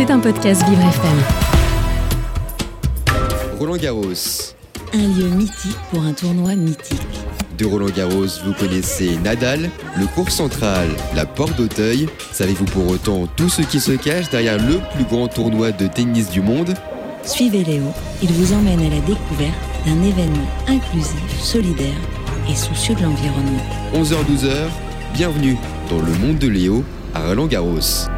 C'est un podcast Vivre FM. Roland Garros. Un lieu mythique pour un tournoi mythique. De Roland Garros, vous connaissez Nadal, le cours central, la porte d'Auteuil. Savez-vous pour autant tout ce qui se cache derrière le plus grand tournoi de tennis du monde? Suivez Léo, il vous emmène à la découverte d'un événement inclusif, solidaire et soucieux de l'environnement. 11h-12h, bienvenue dans le monde de Léo à Roland Garros.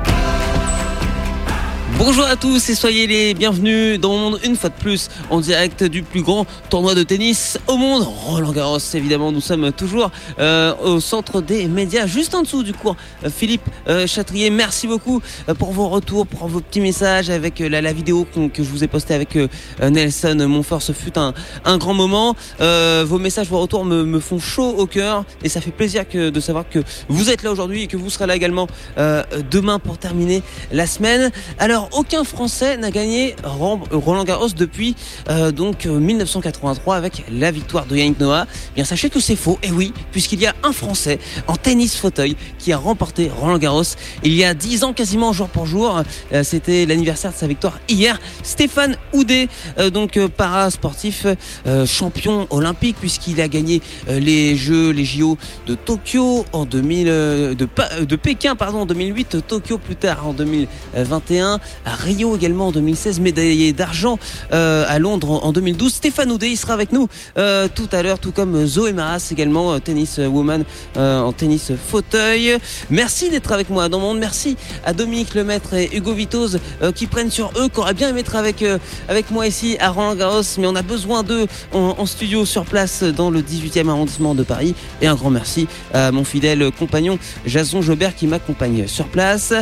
Bonjour à tous et soyez les bienvenus dans mon monde une fois de plus en direct du plus grand tournoi de tennis au monde, Roland Garros évidemment. Nous sommes toujours euh, au centre des médias, juste en dessous du cours. Euh, Philippe euh, Chatrier, merci beaucoup pour vos retours, pour vos petits messages avec la, vidéo que je vous ai postée avec euh, Nelson Montfort. Ce fut un, un grand moment. Vos messages, vos retours me, me font chaud au cœur et ça fait plaisir que, de savoir que vous êtes là aujourd'hui et que vous serez là également demain pour terminer la semaine. Alors, aucun Français n'a gagné Ram- Roland Garros depuis euh, donc euh, 1983 avec la victoire de Yannick Noah. Eh Bien, sachez que c'est faux. Et oui, puisqu'il y a un Français en tennis fauteuil qui a remporté Roland Garros il y a 10 ans quasiment jour pour jour. Euh, C'était l'anniversaire de sa victoire hier. Stéphane Houdet, euh, donc euh, para-sportif, euh, champion olympique puisqu'il a gagné euh, les Jeux, les JO de Tokyo en 2000, euh, de, euh, de Pékin pardon en 2008, Tokyo plus tard en 2021, à Rio également en 2016, médaillé d'argent euh, à Londres en, en 2012. Stéphane Houdet, il sera avec nous euh, tout à l'heure, tout comme Zoé Maras également, euh, tennis woman euh, en tennis fauteuil. Merci d'être avec moi dans mon monde. Merci à Dominique Lemaître et Hugo Vitoz qui prennent sur eux, qui auraient bien aimé être avec, avec moi ici à Roland Garros, mais on a besoin d'eux en, studio sur place dans le 18e arrondissement de Paris. Et un grand merci à mon fidèle compagnon Jason Jobert qui m'accompagne sur place.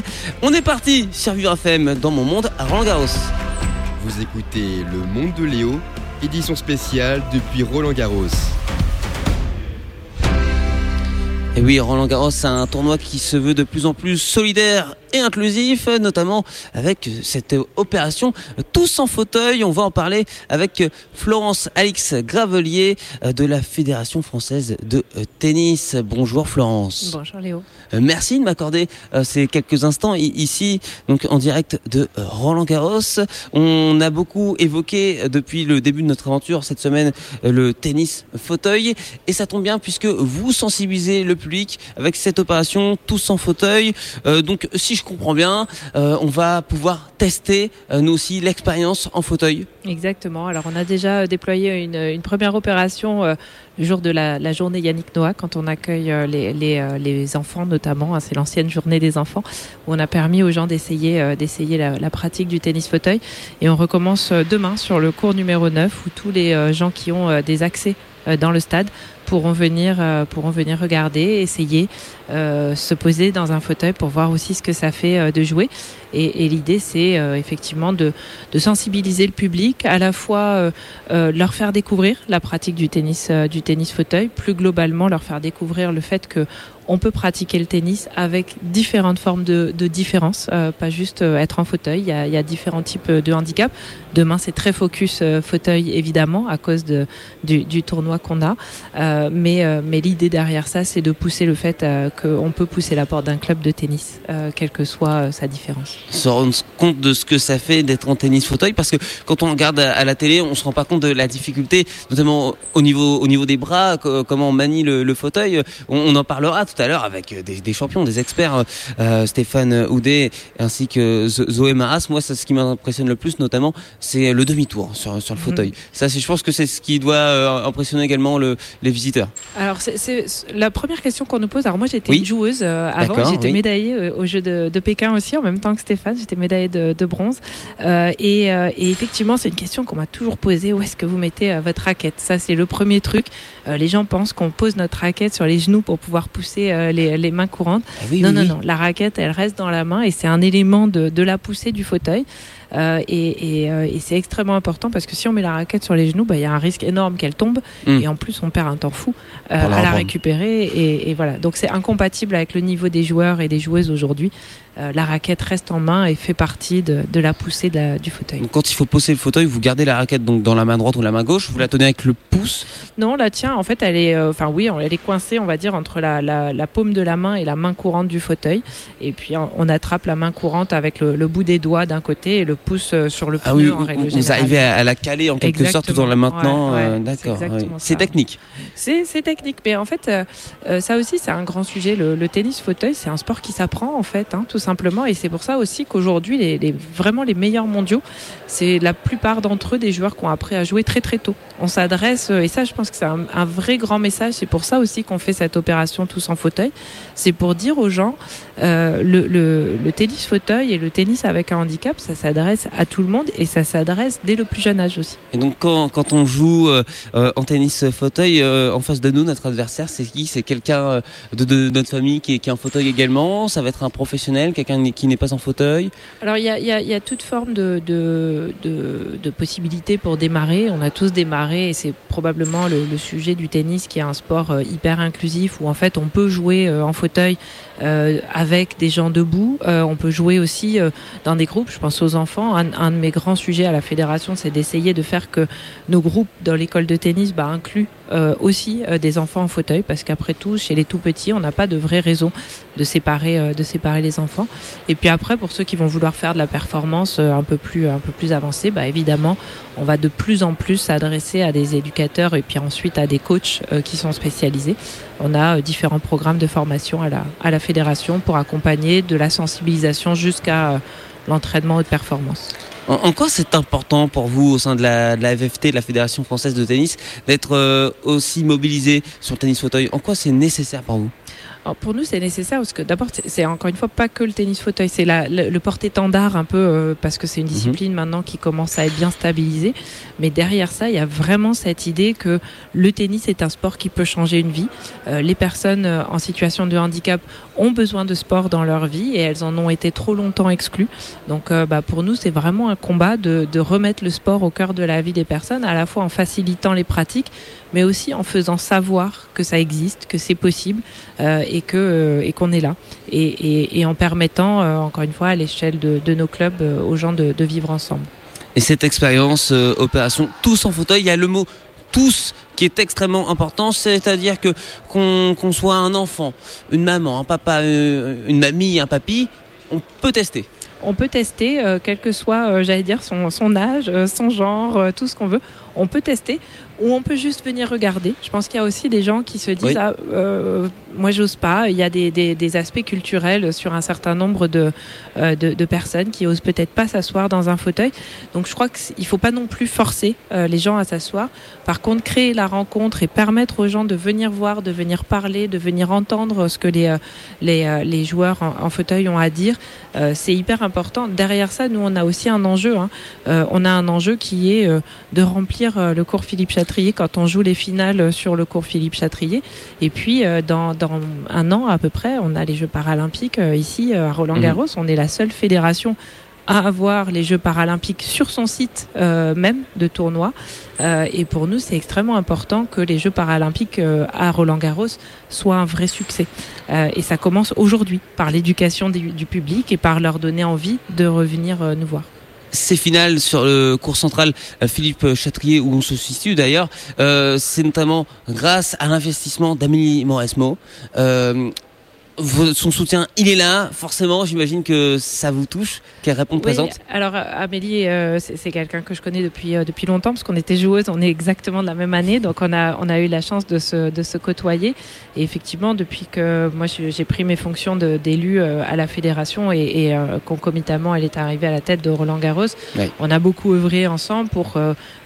On est parti sur Vivre mon monde à Roland Garros. Vous écoutez Le Monde de Léo, édition spéciale depuis Roland Garros. Et oui, Roland Garros, c'est un tournoi qui se veut de plus en plus solidaire et inclusif, notamment avec cette opération Tous en fauteuil. On va en parler avec Florence Alix Gravelier euh, de la Fédération française de euh, tennis. Bonjour Florence. Bonjour Léo. Euh, Merci de m'accorder euh, ces quelques instants ici, donc en direct de euh, Roland Garros. On a beaucoup évoqué euh, depuis le début de notre aventure cette semaine euh, le tennis fauteuil, et ça tombe bien puisque vous sensibilisez le public avec cette opération tous en fauteuil. Euh, donc, si je comprends bien, euh, on va pouvoir tester euh, nous aussi l'expérience en fauteuil. Exactement. Alors on a déjà euh, déployé une, première opération le jour de la, journée Yannick Noah, quand on accueille les, les, enfants notamment. hein, c'est l'ancienne journée des enfants où on a permis aux gens d'essayer d'essayer la, la pratique du tennis fauteuil. Et on recommence demain sur le cours numéro 9 où tous les gens qui ont des accès dans le stade pourront venir, euh, pourront venir regarder, essayer, euh, se poser dans un fauteuil pour voir aussi ce que ça fait euh, de jouer. Et, l'idée, c'est euh, effectivement de, sensibiliser le public, à la fois euh, euh, leur faire découvrir la pratique euh, du tennis fauteuil, plus globalement leur faire découvrir le fait que on peut pratiquer le tennis avec différentes formes de, de différence, euh, pas juste euh, être en fauteuil. Il y, a, différents types de handicap. Demain, c'est très focus euh, fauteuil évidemment à cause du, tournoi qu'on a. Euh, mais euh, l'idée derrière ça, c'est de pousser le fait euh, qu'on peut pousser la porte d'un club de tennis, euh, quelle que soit euh, sa différence. se rendre compte de ce que ça fait d'être en tennis fauteuil parce que quand on regarde à la télé on se rend pas compte de la difficulté notamment au niveau au niveau des bras co- comment on manie le, fauteuil on, on en parlera tout à l'heure avec des, des champions des experts euh, Stéphane Houdet ainsi que Zo- Zoé Maras moi c'est ce qui m'impressionne le plus notamment c'est le demi-tour sur, sur le fauteuil ça je pense que c'est ce qui doit euh, impressionner également le, les visiteurs Alors, c'est la première question qu'on nous pose. Alors, moi, j'étais Oui. une joueuse euh, avant. J'étais oui. médaillée euh, aux Jeux de, de Pékin aussi, en même temps que Stéphane. J'étais médaillée de, de bronze. Euh, et, euh, et effectivement, c'est une question qu'on m'a toujours posée. Où est-ce que vous mettez euh, votre raquette? Ça, c'est le premier truc. Euh, les gens pensent qu'on pose notre raquette sur les genoux pour pouvoir pousser euh, les, les mains courantes. Ah oui, non, oui, non, oui. non. La raquette, elle reste dans la main et c'est un élément de, de la poussée du fauteuil. et, et, c'est extrêmement important parce que si on met la raquette sur les genoux, bah, il y a un risque énorme qu'elle tombe mm. et en plus on perd un temps fou à la récupérer et, et voilà. Donc c'est incompatible avec le niveau des joueurs et des joueuses aujourd'hui. Euh, la raquette reste en main et fait partie de, la poussée du fauteuil. quand il faut poser le fauteuil, vous gardez la raquette donc dans la main droite ou la main gauche, vous la tenez avec le pouce? Non, la tient, en fait, elle est, euh, enfin oui, elle est coincée, on va dire, entre la, paume de la main et la main courante du fauteuil. Et puis on, attrape la main courante avec le, bout des doigts d'un côté et le pouce euh, sur le ah pneu en règle générale. Vous arrivez à, la caler en quelque sorte tout en la maintenant. D'accord. C'est technique. C'est technique, mais en fait, ça aussi, c'est un grand sujet. Le, tennis fauteuil, c'est un sport qui s'apprend en fait, hein, tout simplement, et c'est pour ça aussi qu'aujourd'hui, les, vraiment les meilleurs mondiaux, c'est la plupart d'entre eux des joueurs qui ont appris à jouer très très tôt. On s'adresse, euh, et ça je pense que c'est un, vrai grand message, c'est pour ça aussi qu'on fait cette opération tous en fauteuil, c'est pour dire aux gens, euh, le, tennis fauteuil et le tennis avec un handicap, ça s'adresse à tout le monde et ça s'adresse dès le plus jeune âge aussi. Et donc quand, on joue euh, en tennis fauteuil, en face de nous, notre adversaire, c'est qui? C'est quelqu'un de, notre famille qui est, qui est en fauteuil également? Ça va être un professionnel, quelqu'un qui n'est pas en fauteuil? Alors il y a, y a, toute forme de, de, de, possibilités pour démarrer. On a tous démarré et c'est probablement le, sujet du tennis qui est un sport euh, hyper inclusif où en fait on peut jouer euh, en fauteuil euh, avec des gens debout. on peut jouer aussi dans des groupes. Je pense aux enfants. Un, de mes grands sujets à la fédération, c'est d'essayer de faire que nos groupes dans l'école de tennis bah, incluent aussi des enfants en fauteuil parce qu'après tout, chez les tout petits, on n'a pas de vraie raison de séparer, de séparer les enfants. Et puis après, pour ceux qui vont vouloir faire de la performance euh, un peu plus, un peu plus avancée, bah évidemment, on va de plus en plus s'adresser à des éducateurs et puis ensuite à des coachs euh, qui sont spécialisés. On a euh, différents programmes de formation à la, à la fédération pour accompagner de la sensibilisation jusqu'à l'entraînement de performance. En, quoi c'est important pour vous au sein de la, de la, FFT, de la Fédération française de tennis, d'être aussi mobilisé sur le tennis fauteuil? En quoi c'est nécessaire pour vous? Pour nous, c'est nécessaire parce que d'abord, c'est encore une fois pas que le tennis fauteuil, c'est le, le porte-étendard un peu euh, parce que c'est une mhm. discipline maintenant qui commence à être bien stabilisée. Mais derrière ça, il y a vraiment cette idée que le tennis est un sport qui peut changer une vie. Euh, les personnes euh, en situation de handicap ont besoin de sport dans leur vie et elles en ont été trop longtemps exclues. Donc, bah, pour nous, c'est vraiment un combat de, remettre le sport au cœur de la vie des personnes, à la fois en facilitant les pratiques, mais aussi en faisant savoir que ça existe, que c'est possible euh, et que euh, et qu'on est là, et, en permettant euh, encore une fois à l'échelle de, nos clubs euh, aux gens de, vivre ensemble. Et cette expérience opération tous en fauteuil, il y a le mot tous qui est extrêmement important, c'est-à-dire que qu'on soit un enfant, une maman, un papa, une mamie, un papy, on peut tester on peut tester, quel que soit, j'allais dire, son, son âge, son genre, tout ce qu'on veut. On peut tester ou on peut juste venir regarder. Je pense qu'il y a aussi des gens qui se disent ah, euh, moi j'ose pas. Il y a des, des, des, aspects culturels sur un certain nombre de, euh, de, de, personnes qui osent peut-être pas s'asseoir dans un fauteuil. Donc je crois qu'il faut pas non plus forcer euh, les gens à s'asseoir. Par contre, créer la rencontre et permettre aux gens de venir voir, de venir parler, de venir entendre ce que les, euh, les, les joueurs en, fauteuil ont à dire, c'est hyper important. Derrière ça, nous on a aussi un enjeu. Hein. on a un enjeu qui est de remplir le cours Philippe Château quand on joue les finales sur le cours Philippe Chatrier. Et puis euh, dans, un an à peu près, on a les Jeux paralympiques euh, ici euh, à Roland mhm. Garros. On est la seule fédération à avoir les Jeux paralympiques sur son site même de tournoi. et pour nous, c'est extrêmement important que les Jeux paralympiques à Roland Garros soient un vrai succès. et ça commence aujourd'hui par l'éducation du, public et par leur donner envie de revenir nous voir ces finales sur le cours central euh, Philippe Chatrier où on se situe d'ailleurs, euh, c'est notamment grâce à l'investissement d'Amélie Mauresmo. Euh, son soutien, il est là, forcément, j'imagine que ça vous touche, qu'elle réponde présente. Alors Amélie, euh, c'est quelqu'un que je connais depuis euh, depuis longtemps, parce qu'on était joueuses, on est exactement de la même année, donc on a on a eu la chance de se de se côtoyer. Et effectivement, depuis que moi j'ai pris mes fonctions d'élu euh, à la fédération et, et concomitamment, elle est arrivée à la tête de Roland Garros, on a beaucoup œuvré ensemble pour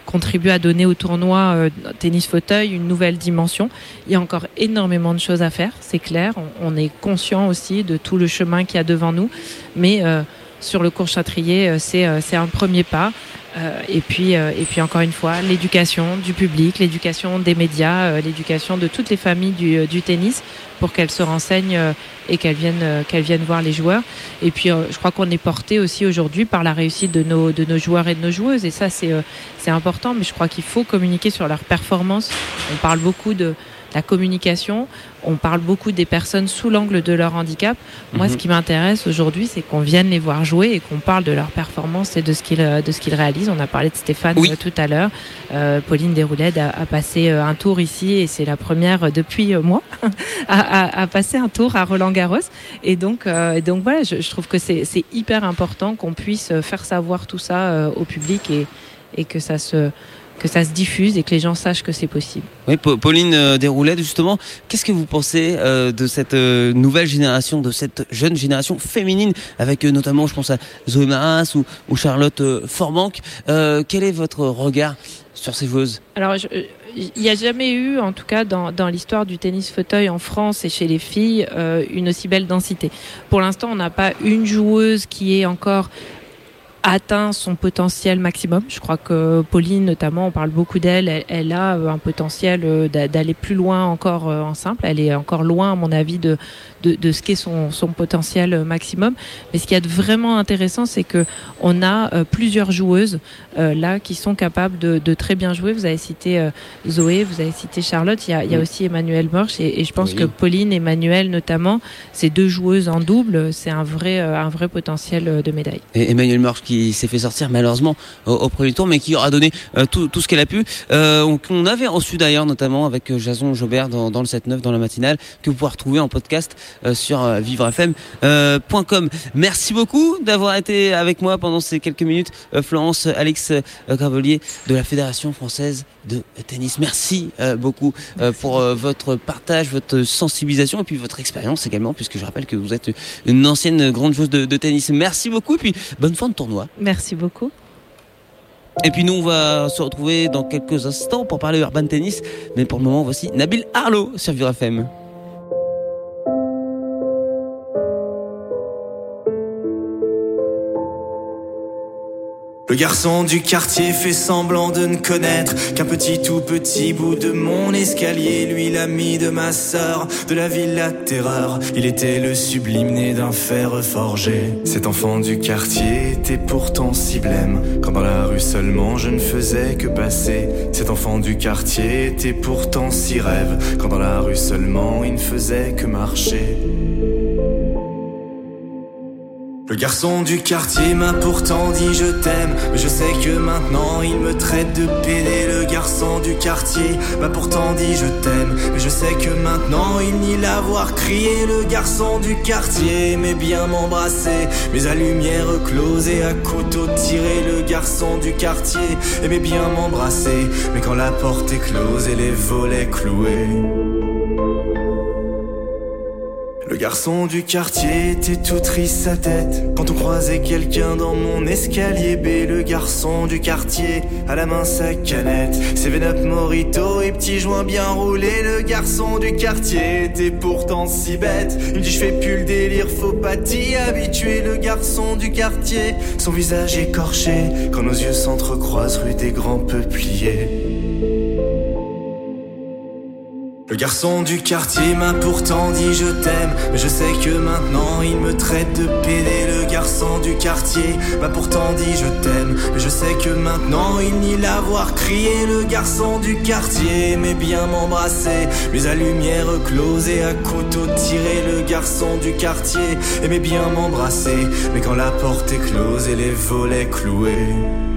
contribuer à donner au tournoi euh, tennis fauteuil une nouvelle dimension. Il y a encore énormément de choses à faire, c'est clair. On, est conscient aussi de tout le chemin qu'il y a devant nous, mais euh, sur le cours Châtrier, euh, c'est un premier pas. Euh, et puis, euh, et puis encore une fois, l'éducation du public, l'éducation des médias, euh, l'éducation de toutes les familles du, du tennis pour qu'elles se renseignent et qu'elles viennent, qu'elles viennent voir les joueurs. Et puis, je crois qu'on est porté aussi aujourd'hui par la réussite de nos, de nos joueurs et de nos joueuses. Et ça, c'est, c'est important. Mais je crois qu'il faut communiquer sur leur performance. On parle beaucoup de la communication. On parle beaucoup des personnes sous l'angle de leur handicap. Moi, ce mhm. qui m'intéresse aujourd'hui, c'est qu'on vienne les voir jouer et qu'on parle de leur performance et de ce qu'ils de ce qu'ils réalisent. On a parlé de Stéphane euh, tout à l'heure. Euh, Pauline Desrouledes a, a, passé euh, un tour ici et c'est la première depuis moi à, à, passer un tour à Roland Garros. Et donc, donc voilà, je, je trouve que c'est hyper important qu'on puisse faire savoir tout ça au public et, et que ça se que ça se diffuse et que les gens sachent que c'est possible. Oui, Pauline euh, Desroulettes, justement, qu'est-ce que vous pensez euh, de cette euh, nouvelle génération, de cette jeune génération féminine, avec notamment, je pense à Zoé Maras ou, Charlotte Formanque Quel est votre regard sur ces joueuses? Alors, il n'y a jamais eu, en tout cas dans, dans l'histoire du tennis fauteuil en France et chez les filles, une aussi belle densité. Pour l'instant, on n'a pas une joueuse qui est encore atteint son potentiel maximum. Je crois que Pauline, notamment, on parle beaucoup d'elle. Elle, a un potentiel euh, d'aller plus loin encore euh, en simple. Elle est encore loin, à mon avis, de, de, de ce qu'est son, son potentiel maximum. Mais ce qui est vraiment intéressant, c'est que on a euh, plusieurs joueuses là qui sont capables de, de, très bien jouer. Vous avez cité Zoé, vous avez cité Charlotte. Il y a, il y a aussi Emmanuel Morch et, et je pense que Pauline, Emmanuel notamment, ces deux joueuses en double, c'est un vrai, un vrai potentiel de médaille. Et Emmanuel Morch qui s'est fait sortir malheureusement au, premier tour, mais qui aura donné euh, tout, tout, ce qu'elle a pu. Euh, on, avait reçu d'ailleurs, notamment avec euh, Jason Jobert dans, dans le 7-9, dans la matinale, que vous pouvez retrouver en podcast sur vivrefm.com. Merci beaucoup d'avoir été avec moi pendant ces quelques minutes. Florence, Alex Gravelier de la Fédération française de tennis. Merci beaucoup pour votre partage, votre sensibilisation et puis votre expérience également, puisque je rappelle que vous êtes une ancienne grande joueuse de, de tennis. Merci beaucoup et puis bonne fin de tournoi. Merci beaucoup. Et puis nous, on va se retrouver dans quelques instants pour parler urban tennis. Mais pour le moment, voici Nabil Arlo sur Vivre FM. Le garçon du quartier fait semblant de ne connaître qu'un petit tout petit bout de mon escalier. Lui, l'ami de ma sœur, de la ville la terreur. Il était le sublime né d'un fer forgé. Cet enfant du quartier était pourtant si blême. Quand dans la rue seulement je ne faisais que passer. Cet enfant du quartier était pourtant si rêve. Quand dans la rue seulement il ne faisait que marcher. Le garçon du quartier m'a pourtant dit je t'aime, mais je sais que maintenant il me traite de pédé. Le garçon du quartier m'a pourtant dit je t'aime, mais je sais que maintenant il nie l'avoir crié. Le garçon du quartier aimait bien m'embrasser, mais à lumière close et à couteau tiré. Le garçon du quartier aimait bien m'embrasser, mais quand la porte est close et les volets cloués. Le garçon du quartier était tout triste sa tête. Quand on croisait quelqu'un dans mon escalier B Le garçon du quartier à la main sa canette. Seven Up Morito et petit joint bien roulé Le garçon du quartier était pourtant si bête. Il dit je fais plus le délire faut pas t'y habituer. Le garçon du quartier son visage écorché Quand nos yeux s'entrecroisent rue des grands peupliers le garçon du quartier m'a pourtant dit je t'aime, mais je sais que maintenant il me traite de pédé. Le garçon du quartier m'a pourtant dit je t'aime, mais je sais que maintenant il nie l'avoir crié. Le garçon du quartier aimait bien m'embrasser, mais à lumière close et à couteau tiré. Le garçon du quartier aimait bien m'embrasser, mais quand la porte est close et les volets cloués.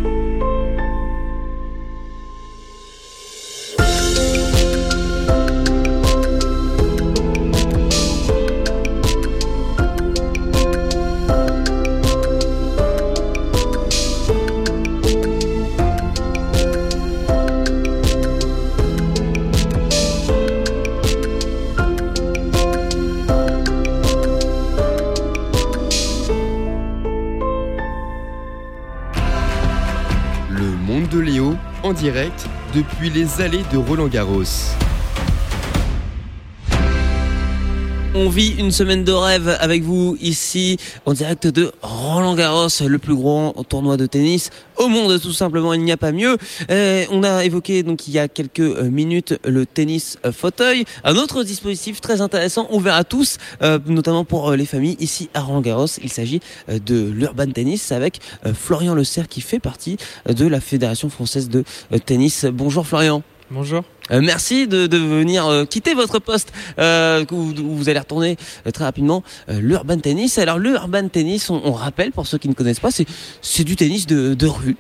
Depuis les allées de Roland Garros. On vit une semaine de rêve avec vous ici en direct de Roland Garros, le plus grand tournoi de tennis au monde tout simplement, il n'y a pas mieux. Euh, on a évoqué donc il y a quelques euh, minutes le tennis euh, fauteuil, un autre dispositif très intéressant, ouvert à tous, notamment pour les familles ici à Roland Garros. Il s'agit de l'Urban Tennis avec Florian Le Serre qui fait partie de la Fédération française de tennis. Bonjour Florian. Bonjour. Euh, merci de, de venir euh, quitter votre poste euh, où, vous allez retourner très rapidement l'urban tennis. Alors l'urban tennis, on, on, rappelle pour ceux qui ne connaissent pas, c'est du tennis de, de rue.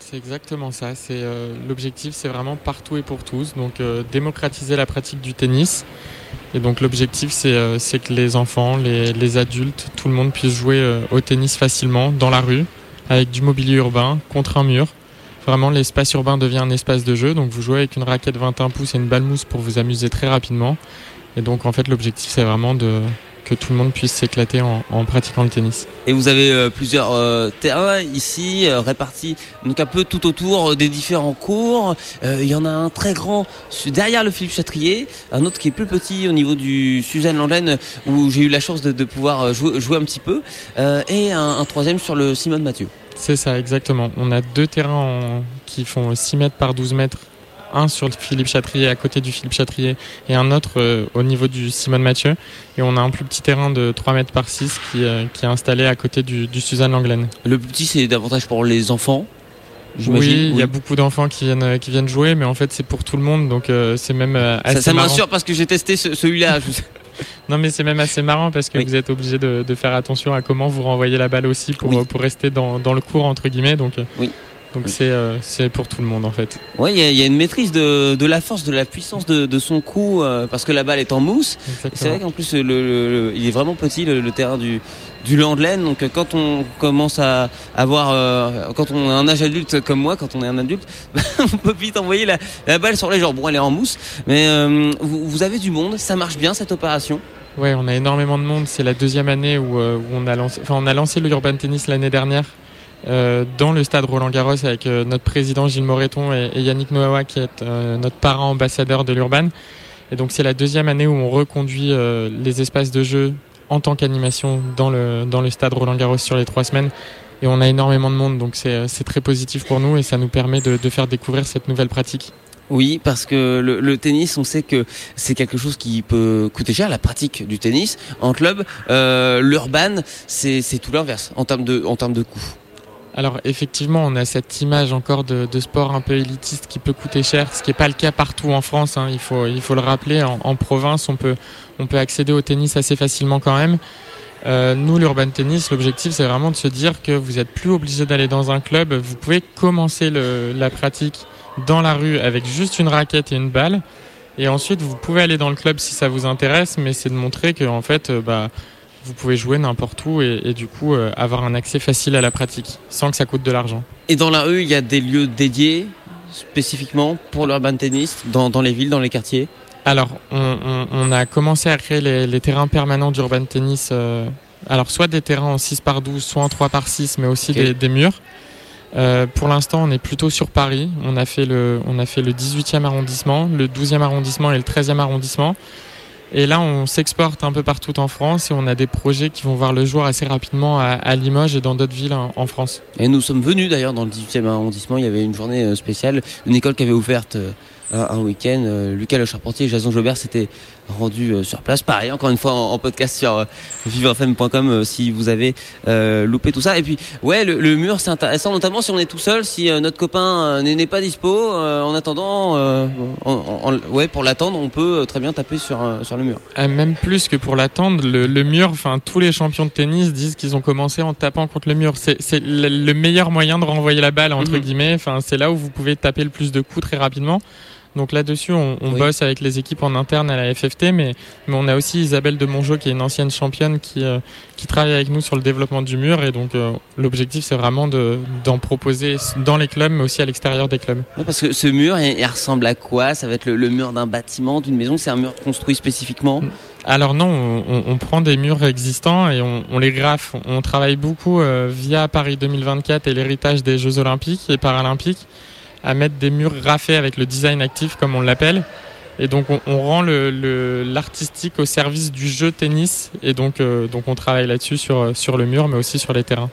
C'est exactement ça. C'est l'objectif, c'est vraiment partout et pour tous. Donc démocratiser la pratique du tennis. Et donc l'objectif, c'est que les enfants, les, les, adultes, tout le monde puisse jouer au tennis facilement dans la rue avec du mobilier urbain contre un mur Vraiment, l'espace urbain devient un espace de jeu. Donc, vous jouez avec une raquette 21 pouces et une balle mousse pour vous amuser très rapidement. Et donc, en fait, l'objectif, c'est vraiment de, que tout le monde puisse s'éclater en, pratiquant le tennis. Et vous avez euh, plusieurs euh, terrains ici euh, répartis donc un peu tout autour des différents cours. Il y en a un très grand derrière le Philippe Chatrier, un autre qui est plus petit au niveau du Suzanne Landlaine où j'ai eu la chance de, de pouvoir jouer, jouer, un petit peu, et un, un troisième sur le Simone Mathieu. C'est ça, exactement. On a deux terrains qui font 6 mètres par 12 mètres. Un sur le Philippe Chatrier, à côté du Philippe Chatrier, et un autre euh, au niveau du Simone Mathieu. Et on a un plus petit terrain de 3 mètres par 6 euh, qui, est installé à côté du, Suzanne Langlaine. Le petit, c'est davantage pour les enfants oui, il y a beaucoup d'enfants qui viennent euh, qui viennent jouer, mais en fait c'est pour tout le monde, donc c'est même assez ça, ça m'assure parce que j'ai testé celui-là. Non, mais c'est même assez marrant parce que vous êtes obligé de, faire attention à comment vous renvoyez la balle aussi pour, pour rester dans, dans, le cours, entre guillemets. Donc, oui. Donc euh, c'est pour tout le monde en fait. Oui, il y, a une maîtrise de, de, la force, de la puissance de, de son coup euh, parce que la balle est en mousse. C'est vrai qu'en plus le, il est vraiment petit le, terrain du du Landlaine. Donc quand on commence à avoir, euh, quand on a un âge adulte comme moi, quand on est un adulte, on peut vite envoyer la, la, balle sur les jambes. Bon, elle est en mousse, mais vous, vous, avez du monde, ça marche bien cette opération? Ouais, on a énormément de monde. C'est la deuxième année où, où on a lancé, enfin on a lancé le urban tennis l'année dernière. Euh, dans le stade Roland Garros avec euh, notre président Gilles Moreton et, Yannick Noawa qui est euh, notre parent ambassadeur de l'Urban. Et donc c'est la deuxième année où on reconduit les espaces de jeu en tant qu'animation dans le, dans le stade Roland Garros sur les trois semaines. Et on a énormément de monde, donc c'est très positif pour nous et ça nous permet de, de faire découvrir cette nouvelle pratique. Oui, parce que le, le, tennis, on sait que c'est quelque chose qui peut coûter cher, la pratique du tennis en club. Euh, L'urban, c'est tout l'inverse en termes de, en termes de coûts. Alors effectivement, on a cette image encore de, sport un peu élitiste qui peut coûter cher, ce qui n'est pas le cas partout en France. Hein. il, faut, il faut le rappeler. En, province, on peut, on peut accéder au tennis assez facilement quand même. Euh, nous, l'urban tennis, l'objectif, c'est vraiment de se dire que vous n'êtes plus obligé d'aller dans un club. Vous pouvez commencer la pratique dans la rue avec juste une raquette et une balle. Et ensuite, vous pouvez aller dans le club si ça vous intéresse, mais c'est de montrer que en fait, euh, bah, vous pouvez jouer n'importe où et, du coup euh, avoir un accès facile à la pratique sans que ça coûte de l'argent. Et dans la rue, il y a des lieux dédiés spécifiquement pour l'urban tennis dans, dans, les villes, dans les quartiers? Alors, on, a commencé à créer les, terrains permanents d'urban tennis. Euh, alors, soit des terrains en 6 par 12, soit en 3 par 6, mais aussi des, murs. Euh, pour l'instant, on est plutôt sur Paris. On a fait le, on a fait le 18e arrondissement, le 12e arrondissement et le 13e arrondissement. Et là, on s'exporte un peu partout en France et on a des projets qui vont voir le jour assez rapidement à, Limoges et dans d'autres villes en, France. Et nous sommes venus d'ailleurs dans le 18e arrondissement. Il y avait une journée euh, spéciale, une école qui avait ouverte euh, un, week-end. Euh, Lucas Le Charpentier Jason Jobert s'étaient rendus euh, sur place. Pareil, encore une fois en, podcast sur euh, vivrefm.com si vous avez loupé tout ça. Et puis, ouais, le, mur, c'est intéressant, notamment si on est tout seul, si notre copain n'est pas dispo. en attendant, ouais, pour l'attendre, on peut très bien taper sur, sur le mur. même plus que pour l'attendre, le, mur, enfin, tous les champions de tennis disent qu'ils ont commencé en tapant contre le mur. C'est le, meilleur moyen de renvoyer la balle, entre mhm. guillemets. Enfin, c'est là où vous pouvez taper le plus de coups très rapidement. Donc là-dessus, on, bosse avec les équipes en interne à la FFT, mais, mais on a aussi Isabelle de Mongeau, qui est une ancienne championne, qui, euh, qui travaille avec nous sur le développement du mur. Et donc euh, l'objectif, c'est vraiment d'en proposer dans les clubs, mais aussi à l'extérieur des clubs. parce que ce mur, il, ressemble à quoi? Ça va être le, mur d'un bâtiment, d'une maison? C'est un mur construit spécifiquement? Alors non, on, prend des murs existants et on, les graffe. On travaille beaucoup euh, via Paris 2024 et l'héritage des Jeux Olympiques et Paralympiques à mettre des murs raffés avec le design actif comme on l'appelle. Et donc on, rend l'artistique au service du jeu tennis et donc, euh, donc on travaille là-dessus sur, sur le mur mais aussi sur les terrains.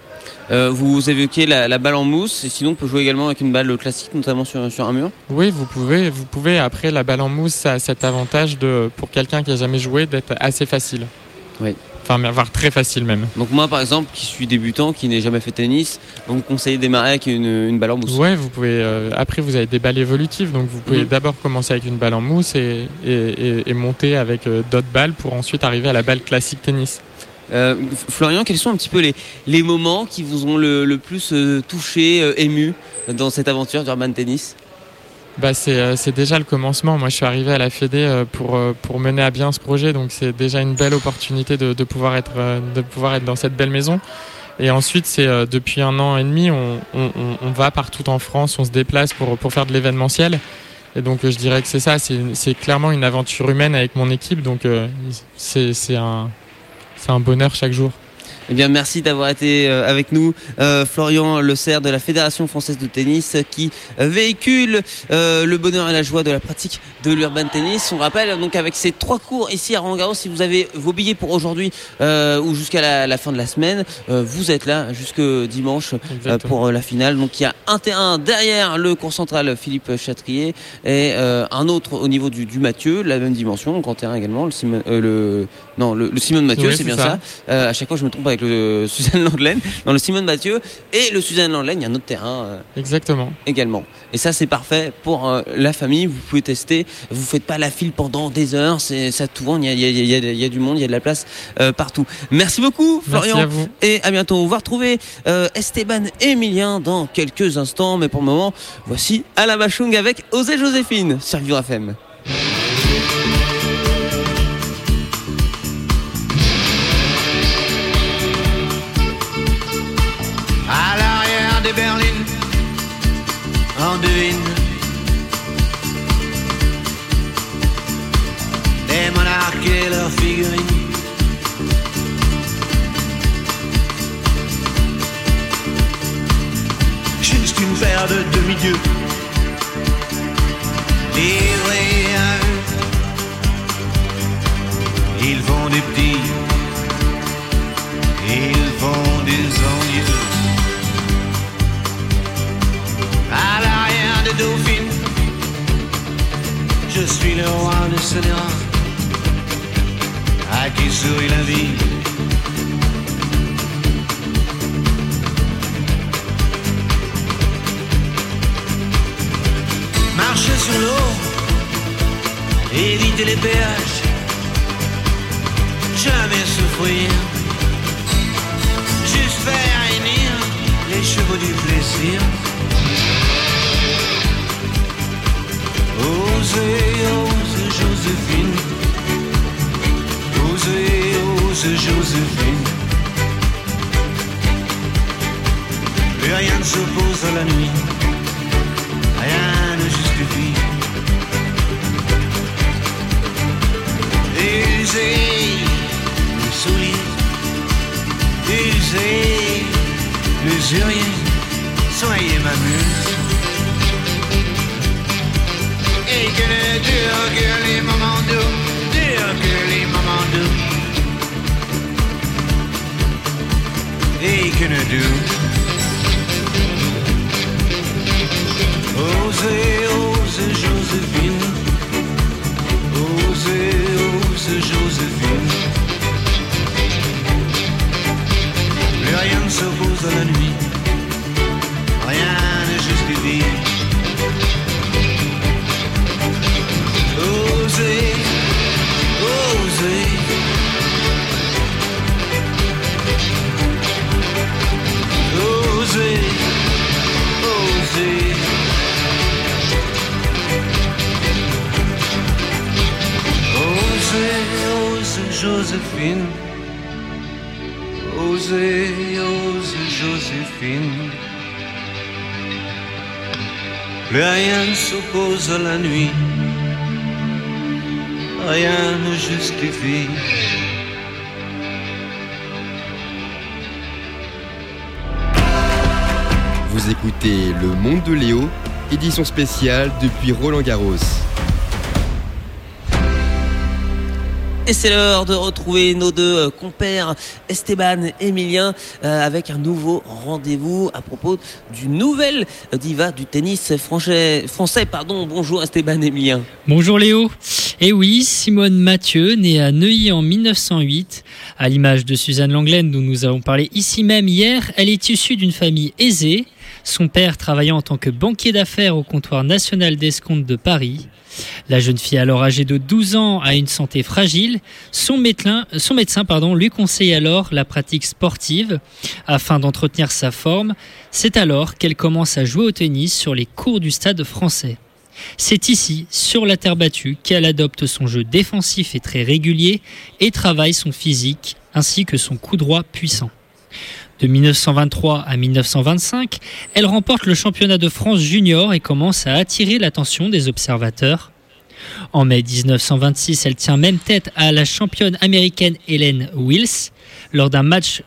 Euh, vous évoquez la, la, balle en mousse et sinon on peut jouer également avec une balle classique notamment sur, sur un mur Oui vous pouvez, vous pouvez après la balle en mousse ça a cet avantage de, pour quelqu'un qui a jamais joué d'être assez facile. Oui. Enfin, voire très facile même. Donc moi, par exemple, qui suis débutant, qui n'ai jamais fait tennis, vous me conseillez de démarrer avec une, balle en mousse Ouais, vous pouvez. Euh, après, vous avez des balles évolutives, donc vous pouvez mhm. d'abord commencer avec une balle en mousse et, et, monter avec euh, d'autres balles pour ensuite arriver à la balle classique tennis. Euh, Florian, quels sont un petit peu les, les moments qui vous ont le, plus touché, ému dans cette aventure d'Urban Tennis? Bah euh, c'est, déjà le commencement. Moi, je suis arrivé à la Fédé euh, pour, euh, pour mener à bien ce projet, donc c'est déjà une belle opportunité de, de, pouvoir être, de pouvoir être dans cette belle maison. Et ensuite, c'est depuis un an et demi, on, on, va partout en France, on se déplace pour, pour faire de l'événementiel. Et donc, je dirais que c'est ça, c'est, clairement une aventure humaine avec mon équipe, donc c'est, un, un bonheur chaque jour. Eh bien, merci d'avoir été euh, avec nous, euh, Florian Le Serre de la Fédération française de tennis, qui euh, véhicule le bonheur et la joie de la pratique de l'urban tennis. On rappelle donc avec ces trois cours ici à Roland si vous avez vos billets pour aujourd'hui ou jusqu'à la, fin de la semaine, vous êtes là jusqu'au dimanche pour la finale. Donc il y a un terrain derrière le cours central Philippe Chatrier et un autre au niveau du, du Mathieu, la même dimension, donc en terrain également, le, le non le, Simone Mathieu, c'est bien ça. à chaque fois je me trompe avec le Suzanne Landelaine, dans le Simone Mathieu et le Suzanne Landelaine, il y a un autre terrain. Euh, Exactement. Également. Et ça, c'est parfait pour euh, la famille. Vous pouvez tester. Vous faites pas la file pendant des heures. C'est ça tourne. Il y a, y, a, du monde, il y a de la place euh, partout. Merci beaucoup, Florian. Merci à vous. Et à bientôt. On va retrouver Esteban et Emilien dans quelques instants. Mais pour le moment, voici Alain Bachung avec Osée Joséphine sur Vivre FM. Des monarques et leurs figurines. Juste une paire de demi-dieux livrés à. Ils font des petits, ils font des envieux. à de Dauphine. Je suis le roi de Seigneur, à qui sourit la vie. Marcher sur l'eau, éviter les péages, jamais souffrir, juste faire réunir les chevaux du plaisir. Osez, osez Joséphine. Osez, osez Joséphine. Plus rien ne s'oppose à la nuit. Spéciale depuis Roland Garros. Et c'est l'heure de retrouver nos deux euh, compères Esteban et Emilien euh, avec un nouveau rendez-vous à propos du nouvel diva du tennis français. français pardon. Bonjour Esteban et Emilien. Bonjour Léo. Et oui, Simone Mathieu, née à Neuilly en 1908, à l'image de Suzanne Langlaine dont nous avons parlé ici même hier, elle est issue d'une famille aisée, son père travaillant en tant que banquier d'affaires au comptoir national d'escompte de Paris. La jeune fille, alors âgée de 12 ans, a une santé fragile. Son médecin, lui conseille alors la pratique sportive afin d'entretenir sa forme. C'est alors qu'elle commence à jouer au tennis sur les cours du stade français. C'est ici, sur la terre battue, qu'elle adopte son jeu défensif et très régulier et travaille son physique ainsi que son coup droit puissant. De 1923 à 1925, elle remporte le championnat de France junior et commence à attirer l'attention des observateurs. En mai 1926, elle tient même tête à la championne américaine Helen Wills lors d'un match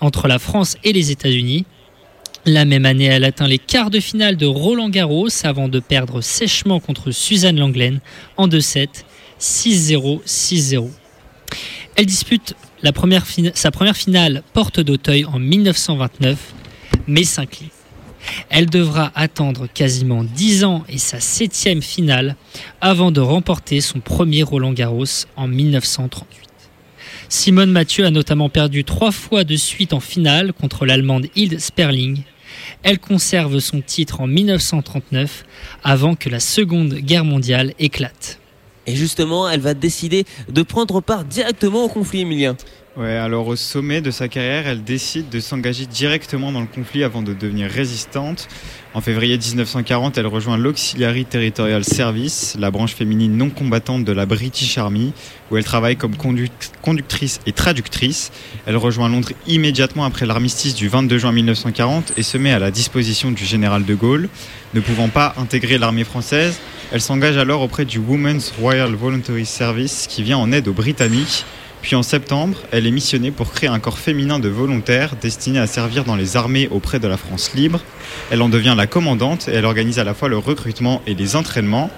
entre la France et les États-Unis. La même année, elle atteint les quarts de finale de Roland Garros avant de perdre sèchement contre Suzanne Langlaine en 2-7, 6-0, 6-0. Elle dispute sa première finale porte d'Auteuil en 1929, mais s'incline. Elle devra attendre quasiment 10 ans et sa septième finale avant de remporter son premier Roland Garros en 1938. Simone Mathieu a notamment perdu trois fois de suite en finale contre l'Allemande Hilde Sperling. Elle conserve son titre en 1939 avant que la Seconde Guerre mondiale éclate. Et justement, elle va décider de prendre part directement au conflit, Emilien. Alors au sommet de sa carrière, elle décide de s'engager directement dans le conflit avant de devenir résistante. En février 1940, elle rejoint l'Auxiliary Territorial Service, la branche féminine non combattante de la British Army, où elle travaille comme conductrice et traductrice. Elle rejoint Londres immédiatement après l'armistice du 22 juin 1940 et se met à la disposition du général de Gaulle. Ne pouvant pas intégrer l'armée française, elle s'engage alors auprès du Women's Royal Voluntary Service qui vient en aide aux Britanniques. Puis en septembre, elle est missionnée pour créer un corps féminin de volontaires destiné à servir dans les armées auprès de la France libre. Elle en devient la commandante et elle organise à la fois le recrutement et les entraînements.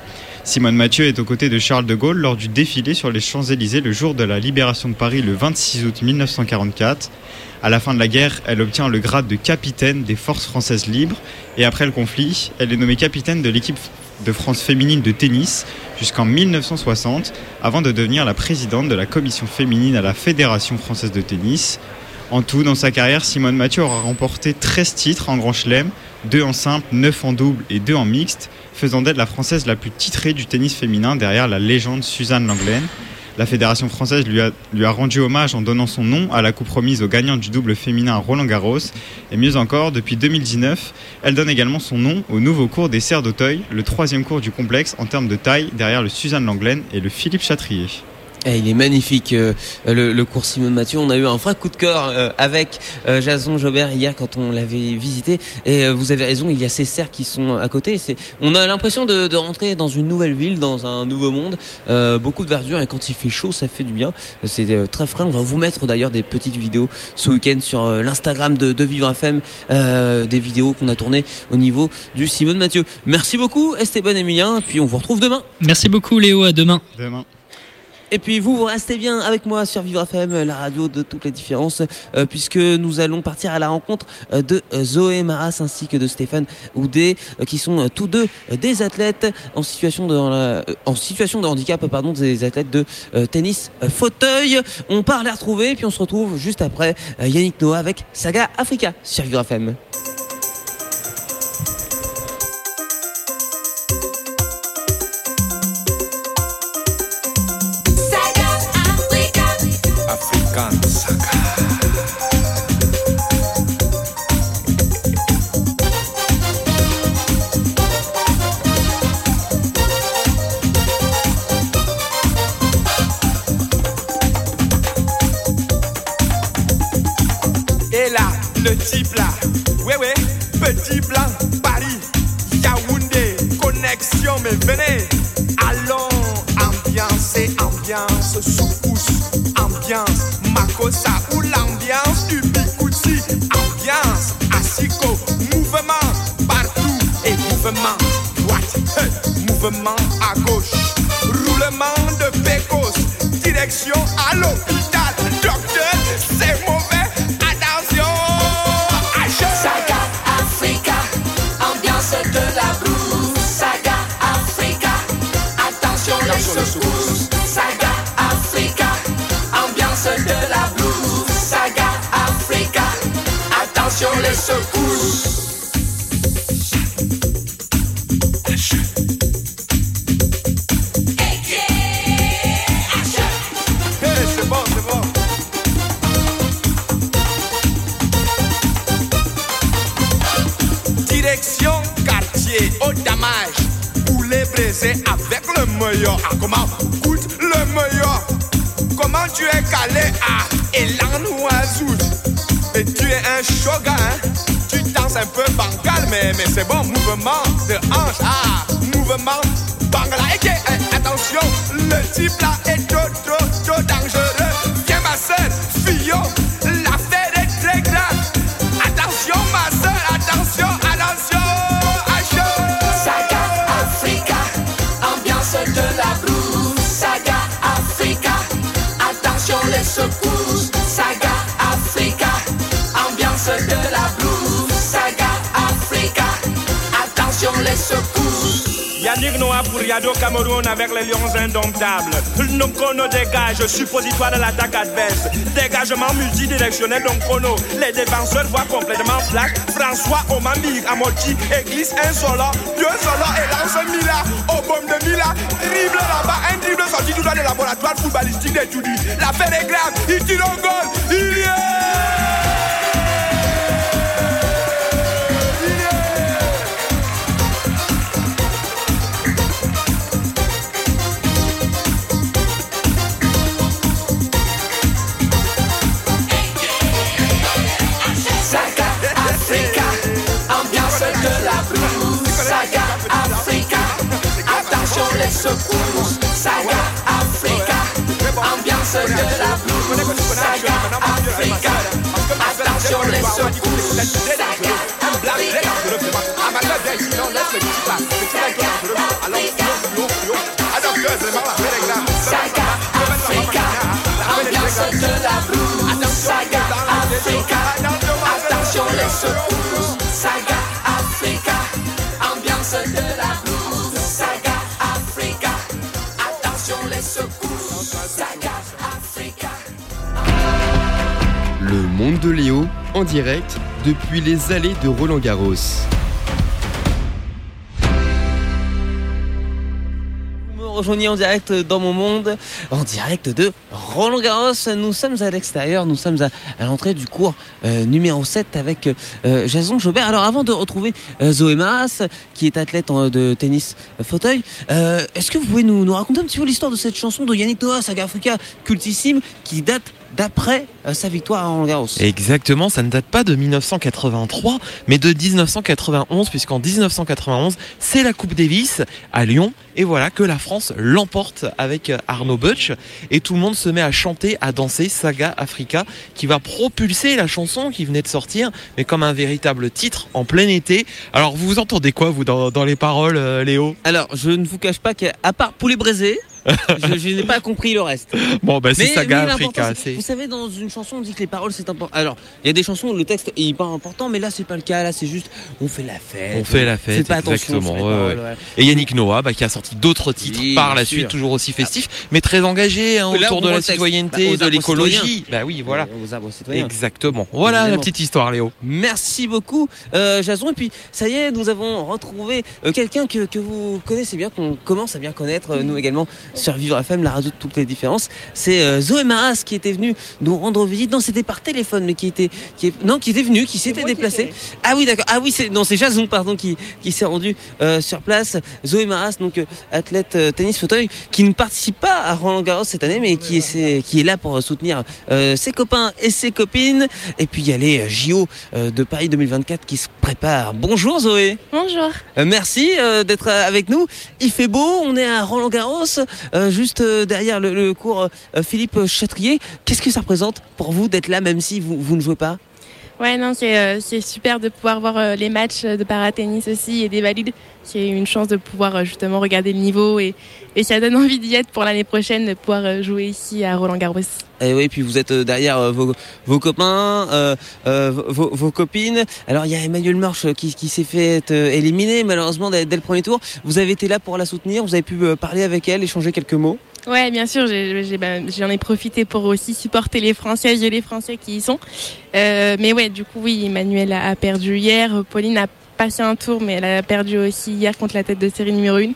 Simone Mathieu est aux côtés de Charles de Gaulle lors du défilé sur les Champs-Élysées le jour de la libération de Paris le 26 août 1944. À la fin de la guerre, elle obtient le grade de capitaine des forces françaises libres et après le conflit, elle est nommée capitaine de l'équipe de France féminine de tennis jusqu'en 1960 avant de devenir la présidente de la commission féminine à la Fédération française de tennis. En tout, dans sa carrière, Simone Mathieu aura remporté 13 titres en Grand Chelem, 2 en simple, 9 en double et 2 en mixte, faisant d'elle la française la plus titrée du tennis féminin derrière la légende Suzanne Langlaine. La Fédération française lui a, rendu hommage en donnant son nom à la coupe remise aux gagnants du double féminin Roland Garros. Et mieux encore, depuis 2019, elle donne également son nom au nouveau cours des Serres d'Auteuil, le troisième cours du complexe en termes de taille derrière le Suzanne Langlaine et le Philippe Chatrier. Eh, il est magnifique euh, le, le, cours Simone Mathieu. On a eu un vrai coup de cœur euh, avec euh, Jason Jobert hier quand on l'avait visité. Et vous avez raison, il y a ces serres qui sont à côté. C'est, on a l'impression de, de, rentrer dans une nouvelle ville, dans un nouveau monde. beaucoup de verdure et quand il fait chaud, ça fait du bien. C'est très frais. On va vous mettre d'ailleurs des petites vidéos ce week-end sur l'Instagram de, de Vivre FM, des vidéos qu'on a tournées au niveau du Simone Mathieu. Merci beaucoup Esteban Emilien. Puis on vous retrouve demain. Merci beaucoup Léo. À demain. Demain. Et puis vous, vous restez bien avec moi sur Vivre FM, la radio de toutes les différences, euh, puisque nous allons partir à la rencontre euh, de euh, Zoé Maras ainsi que de Stéphane Houdet, euh, qui sont tous deux des athlètes en situation de, en situation de handicap, pardon, des athlètes de tennis fauteuil. On part les retrouver, puis on se retrouve juste après Yannick Noah avec Saga Africa sur Vivre FM. Mouvement de hanche. Ah, mouvement bangala. Et eh, attention, le type là est trop, trop, trop dangereux. Viens ma soeur, Fillon, l'affaire est très grave. Attention ma soeur, attention, attention, action. Saga Africa, ambiance de la blues. Saga Africa, attention les secousses. Noah pour Yado Cameroun avec les lions indomptables. Nonkono dégage, suppositoire de l'attaque adverse. Dégagement multidirectionnel Nonkono. Les défenseurs voient complètement flash. François Omambi Amoti et glisse un solo, et lance Mila. Au bombe de Mila, dribble là-bas, un dribble sorti du droit de laboratoire footballistique d'études. L'affaire est grave, il tire au goal, il y est secousses. Saga Africa, ambiance de la blues. Saga Africa, attention les secousses. Saga Africa. Saga Africa, ambiance de la blues. Saga Africa, attention les secousses. Saga Le monde de Léo, en direct, depuis les allées de Roland Garros. Vous me rejoignez en direct dans mon monde, en direct de Roland Garros. Nous sommes à l'extérieur, nous sommes à, l'entrée du cours euh, numéro 7 avec euh, Jason Jobert. Alors avant de retrouver euh, Zoé Maas, qui est athlète de tennis fauteuil, est-ce que vous pouvez nous, nous raconter un petit peu l'histoire de cette chanson de Yannick Noah, Saga Africa, cultissime, qui date d'après euh, sa victoire à Roland Garros Exactement, ça ne date pas de 1983, mais de 1991, puisqu'en 1991, c'est la Coupe Davis à Lyon, et voilà que la France l'emporte avec Arnaud Butch, et tout le monde se met à chanter, à danser Saga Africa, qui va propulser la chanson qui venait de sortir, mais comme un véritable titre en plein été. Alors vous entendez quoi, vous, dans, dans les paroles, euh, Léo? Alors, je ne vous cache pas qu'à part Poulet Braisé, je, je n'ai pas compris le reste. Bon, bah c'est Saga mais Africa. c'est- c'est- Vous savez, dans une chanson, on dit que les paroles c'est important. Alors, il y a des chansons où le texte est hyper important, mais là c'est pas le cas. Là, c'est juste, on fait la fête. On fait la fête, Faites pas attention exactement. les ouais, paroles, ouais. ouais. Et Yannick Noah, bah, qui a sorti d'autres titres Oui, par la sûr. suite, toujours aussi festifs, mais très engagé hein, Là, autour de la citoyenneté, Bah, de l'écologie. Bah oui, voilà. Exactement. Voilà la petite histoire, Léo. Merci beaucoup, euh, Jason. Et puis, ça y est, nous avons retrouvé euh, quelqu'un que, que vous connaissez bien, qu'on commence à bien connaître, euh, nous également, sur Vivre FM, la radio de toutes les différences. C'est euh, Zoé Maras qui était venue nous rendre visite. Non, c'était par téléphone, mais qui était, qui est, non, qui était venu, qui s'était déplacé. Ah oui, d'accord. Ah oui, c'est, non, c'est Jason, pardon, qui, qui s'est rendu euh, sur place. Zoé Maras, donc euh, athlète euh, tennis fauteuil, qui ne participe pas à Roland Garros cette année, mais qui est, c'est- qui est là pour soutenir euh, ses copains et ses copines. Et puis il y a les JO euh, de Paris 2024 qui se préparent. Bonjour Zoé. Bonjour. Euh, merci euh, d'être avec nous. Il fait beau, on est à Roland Garros, euh, juste euh, derrière le, cours euh, Philippe Châtrier. Qu'est-ce que ça représente pour vous d'être là, même si vous ne jouez pas? Ouais, non, c'est euh, super de pouvoir voir euh, les matchs de paratennis aussi et des valides. C'est une chance de pouvoir euh, justement regarder le niveau et, et ça donne envie d'y être pour l'année prochaine, de pouvoir euh, jouer ici à Roland Garros. Et oui, puis vous êtes euh, derrière euh, vos, vos copains, euh, euh, vos, vos copines. Alors il y a Emmanuel Marche euh, qui, qui s'est fait euh, éliminer malheureusement dès, le premier tour. Vous avez été là pour la soutenir, vous avez pu euh, parler avec elle, échanger quelques mots. Ouais, bien sûr, bah, j'en ai, profité pour aussi supporter les Françaises et les Français qui y sont. Euh, mais ouais, du coup, oui, Emmanuel a, perdu hier. Pauline a passé un tour, mais elle a perdu aussi hier contre la tête de série numéro 1.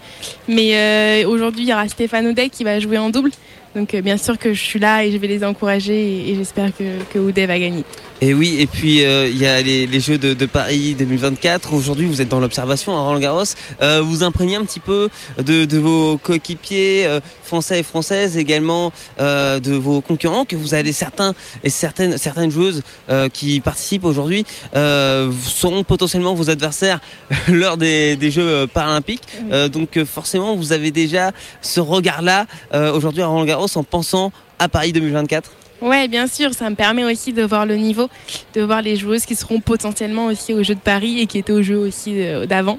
Mais euh, aujourd'hui, il y aura Stéphane Audet qui va jouer en double. Donc euh, bien sûr que je suis là et je vais les encourager et, j'espère que, que Audet va gagner. Et oui, et puis euh, il y a les, les Jeux de, de Paris 2024. Aujourd'hui, vous êtes dans l'observation à Roland Garros. Euh, vous imprégnez un petit peu de, de vos coéquipiers euh, français et françaises, également de vos concurrents, que vous avez certains et certaines certaines joueuses qui participent aujourd'hui seront potentiellement vos adversaires lors des, des Jeux paralympiques. Donc forcément, vous avez déjà ce regard-là aujourd'hui à Roland Garros en pensant à Paris 2024. Ouais, bien sûr, ça me permet aussi de voir le niveau, de voir les joueuses qui seront potentiellement aussi aux Jeux de Paris et qui étaient aux Jeux aussi euh, d'avant.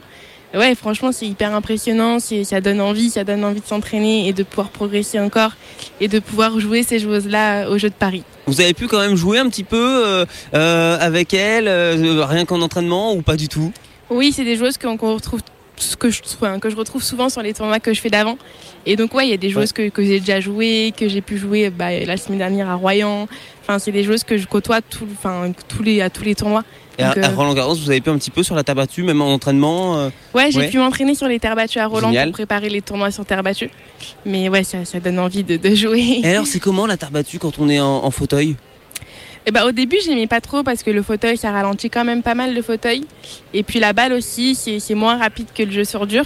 Ouais, franchement, c'est hyper impressionnant, ça donne envie, ça donne envie de s'entraîner et de pouvoir progresser encore et de pouvoir jouer ces joueuses-là aux Jeux de Paris. Vous avez pu quand même jouer un petit peu euh, euh, avec elle, euh, rien qu'en entraînement ou pas du tout? Oui, c'est des joueuses qu'on retrouve que je, que je retrouve souvent sur les tournois que je fais d'avant. Et donc, ouais, il y a des joueuses que, que j'ai déjà jouées, que j'ai pu jouer bah, la semaine dernière à Royan. Enfin, c'est des joueuses que je côtoie tout, enfin, tous les, à tous les tournois. Et à, Donc, à euh, Roland Garros, vous avez pu un petit peu sur la terre battue, même en entraînement euh, Ouais, j'ai pu m'entraîner sur les terres battues à Roland Génial. pour préparer les tournois sur terre battue. Mais ouais, ça, ça donne envie de, de jouer. Et alors, c'est comment la terre battue quand on est en, en fauteuil? Et bah, au début, j'aimais pas trop parce que le fauteuil, ça ralentit quand même pas mal le fauteuil. Et puis la balle aussi, c'est moins rapide que le jeu sur dur.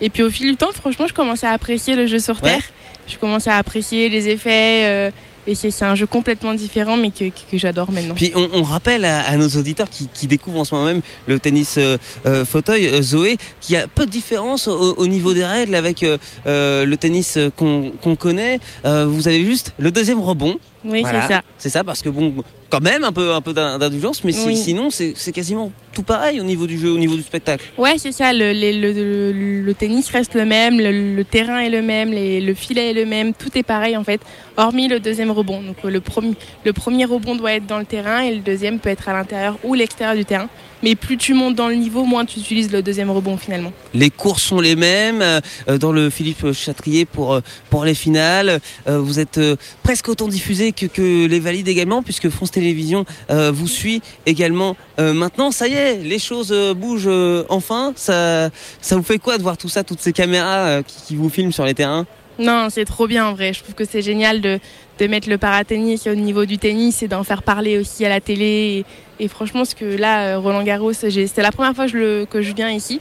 Et puis au fil du temps, franchement, je commençais à apprécier le jeu sur terre. Je commençais à apprécier les effets. euh, et c'est un jeu complètement différent, mais que, que, que j'adore maintenant. Puis on, on rappelle à, à nos auditeurs qui, qui découvrent en ce moment même le tennis euh, euh, fauteuil, Zoé, qu'il y a peu de différence au, au niveau des règles avec le tennis qu'on qu'on connaît. Vous avez juste le deuxième rebond. Oui, c'est ça. C'est ça, parce que bon, quand même un peu, un peu d'in- d'indulgence, mais Oui. sinon c'est c'est quasiment tout pareil au niveau du jeu, au niveau du spectacle. Ouais, c'est ça. Le, le, le- le tennis reste le même, le, terrain est le même, les- le filet est le même, tout est pareil en fait, hormis le deuxième rebond. Donc euh, le premier, le premier rebond doit être dans le terrain et le deuxième peut être à l'intérieur ou l'extérieur du terrain. Mais plus tu montes dans le niveau, moins tu utilises le deuxième rebond finalement. Les cours sont les mêmes euh, dans le Philippe Chatrier pour euh, pour les finales. Euh, vous êtes presque autant diffusé que, que les valides également, puisque France Télévisions vous suit également. Maintenant, ça y est, les choses bougent enfin. Ça ça vous fait quoi de voir tout ça, toutes ces caméras qui, qui vous filment sur les terrains? Non, c'est trop bien en vrai. Je trouve que c'est génial de, de mettre le paratennis au niveau du tennis et d'en faire parler aussi à la télé. Et, et franchement, ce que là, euh, Roland Garros, c'était la première fois que je, le- que je viens ici.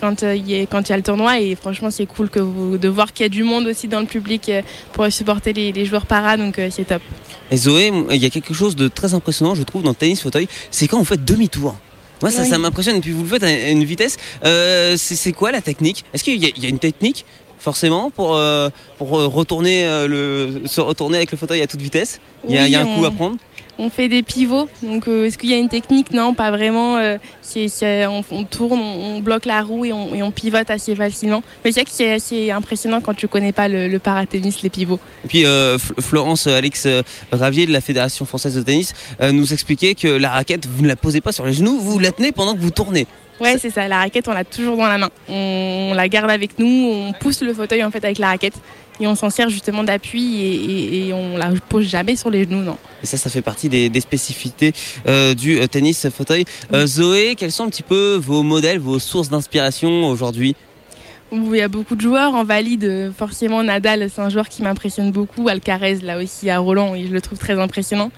Quand euh, il y, a- quand il y a le tournoi et franchement c'est cool que vous, de voir qu'il y a du monde aussi dans le public euh, pour supporter les, les joueurs para donc c'est top. Et Zoé, il y a quelque chose de très impressionnant, je trouve, dans le tennis fauteuil, c'est quand vous faites demi-tour. Moi, ça, Oui. ça m'impressionne. Et puis vous le faites à une vitesse. Euh, c'est c'est quoi la technique? Est-ce qu'il y a une technique? Forcément pour euh, pour euh, retourner euh, le se retourner avec le fauteuil à toute vitesse Il y a, il y a un Oui, coup on- à prendre. On fait des pivots, donc euh, est-ce qu'il y a une technique? Non, pas vraiment. euh, on, on tourne, on, on bloque la roue et on, et on pivote assez facilement. Mais c'est vrai que c'est assez impressionnant quand tu connais pas le, le paratennis, les pivots. Et puis Florence Alex Ravier de la Fédération française de tennis nous expliquait que la raquette, vous ne la posez pas sur les genoux, vous la tenez pendant que vous tournez. Ouais, c'est ça. La raquette, on l'a toujours dans la main. On, la garde avec nous, on pousse le fauteuil en fait avec la raquette et on s'en sert justement d'appui et, on la pose jamais sur les genoux, non. Et ça, ça fait partie des, des spécificités euh, du euh, tennis fauteuil. Euh, Zoé, quels sont un petit peu vos modèles, vos sources d'inspiration aujourd'hui? Il y a beaucoup de joueurs en valide. Forcément, Nadal, c'est un joueur qui m'impressionne beaucoup. Alcaraz, là aussi, à Roland, et je le trouve très impressionnant.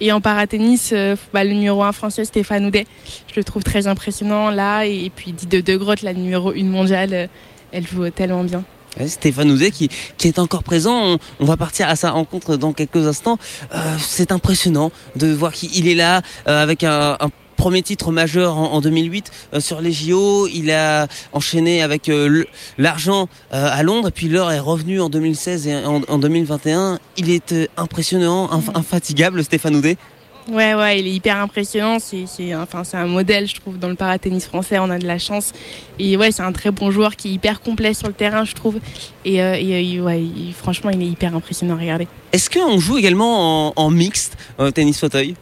Et en paratennis, euh, bah, le numéro 1 français, Stéphane Houdet, je le trouve très impressionnant là. Et puis Didier De Grotte, la numéro 1 mondiale, euh, elle joue tellement bien. Stéphane Ouzet qui, qui est encore présent. On, va partir à sa rencontre dans quelques instants. Euh, c'est impressionnant de voir qu'il est là avec un premier titre majeur en, en 2008 euh, sur les JO. Il a enchaîné avec euh, l'argent euh, à Londres, puis l'or est revenu en 2016 et en, en 2021. Il est impressionnant, inf- infatigable, Stéphane Ouzet. Ouais, ouais, il est hyper impressionnant. C'est, enfin, c'est un modèle, je trouve, dans le paratennis français. On a de la chance. Et ouais, c'est un très bon joueur qui est hyper complet sur le terrain, je trouve. Et, euh, et, ouais, il- franchement, il est hyper impressionnant à regarder. Est-ce qu'on joue également en, en mixte, euh, tennis fauteuil?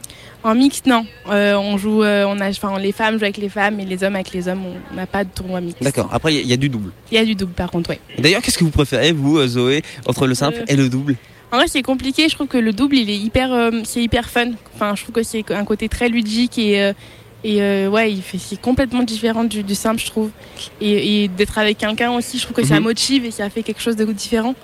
En mixte, non. Euh, on joue, euh, on a, enfin, les femmes jouent avec les femmes et les hommes avec les hommes. On n'a pas de tournoi mixte. D'accord. Après, il y, a- il y a du double. Il y a du double, par contre, ouais. D'ailleurs, qu'est-ce que vous préférez, vous, euh, Zoé, entre le simple et le double? En vrai, c'est compliqué. Je trouve que le double, il est hyper, c'est hyper fun. Enfin, je trouve que c'est un côté très ludique et et euh, ouais, il fait, c'est complètement différent du, du simple, je trouve. Et, et d'être avec quelqu'un aussi, je trouve que ça Mhm. motive et ça fait quelque chose de différent.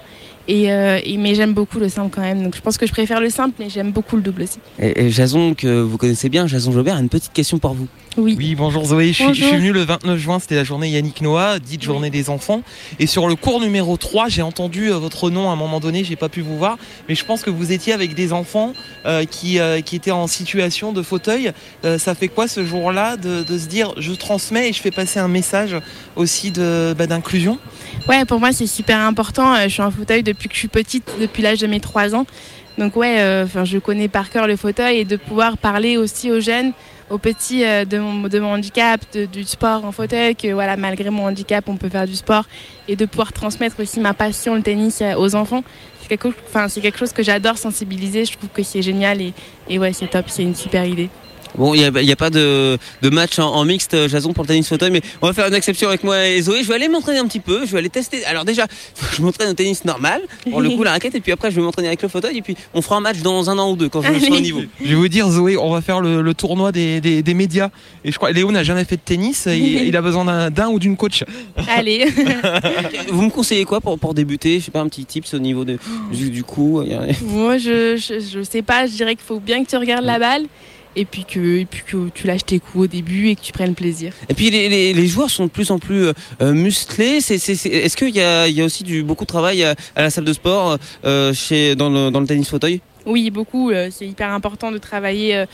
Et, euh, et- mais j'aime beaucoup le simple quand même. Donc je pense que je préfère le simple, mais j'aime beaucoup le double aussi. et, et Jason, que vous connaissez bien, Jason Jobert, a une petite question pour vous. Oui. bonjour Zoé. Je suis, je suis venu le 29 juin, c'était la journée Yannick Noah, dite journée des enfants. Et sur le cours numéro 3, j'ai entendu euh, votre nom à un moment donné, j'ai pas pu vous voir, mais je pense que vous étiez avec des enfants euh, qui, euh, qui étaient en situation de fauteuil. Euh, ça fait quoi ce jour-là de, de se dire je transmets et je fais passer un message aussi de bah, d'inclusion? Ouais, pour moi, c'est super important. Je suis en fauteuil depuis que je suis petite, depuis l'âge de mes 3 ans. Donc ouais, enfin, je connais par cœur le fauteuil et de pouvoir parler aussi aux jeunes, aux petits euh, de, mon, handicap, de- du sport en fauteuil, que voilà, malgré mon handicap, on peut faire du sport et de pouvoir transmettre aussi ma passion, le tennis, euh, aux enfants. C'est quelque, chose- enfin, c'est quelque chose que j'adore sensibiliser. Je trouve que c'est génial et, et ouais, c'est top, c'est une super idée. Bon, il n'y a, il y a pas de, de match en, en mixte, euh, Jason, pour le tennis fauteuil, mais on va faire une exception avec moi et Zoé. Je vais aller m'entraîner un petit peu, je vais aller tester. Alors déjà, je m'entraîne au tennis normal, pour le coup la raquette, et puis après je vais m'entraîner avec le fauteuil, et puis on fera un match dans un an ou deux quand je serai au niveau. Je vais vous dire Zoé, on va faire le, le tournoi des, des- des médias. Et je crois Léo n'a jamais fait de tennis, il, il a besoin d'un- ou d'une coach. Allez. Vous me conseillez quoi pour, pour débuter? Je sais pas, un petit tips au niveau de, du, du coup. Moi, je, je, je sais pas, je dirais qu'il faut bien que tu regardes la balle et puis que, et puis que tu lâches tes coups au début et que tu prennes plaisir. Et puis les, les, les joueurs sont de plus en plus euh, euh, musclés. C'est, c'est, c'est- Est-ce qu'il y a, il y a aussi du, beaucoup de travail à, à la salle de sport euh, chez, dans, le, dans le tennis fauteuil? Oui, beaucoup. euh, c'est hyper important de travailler euh,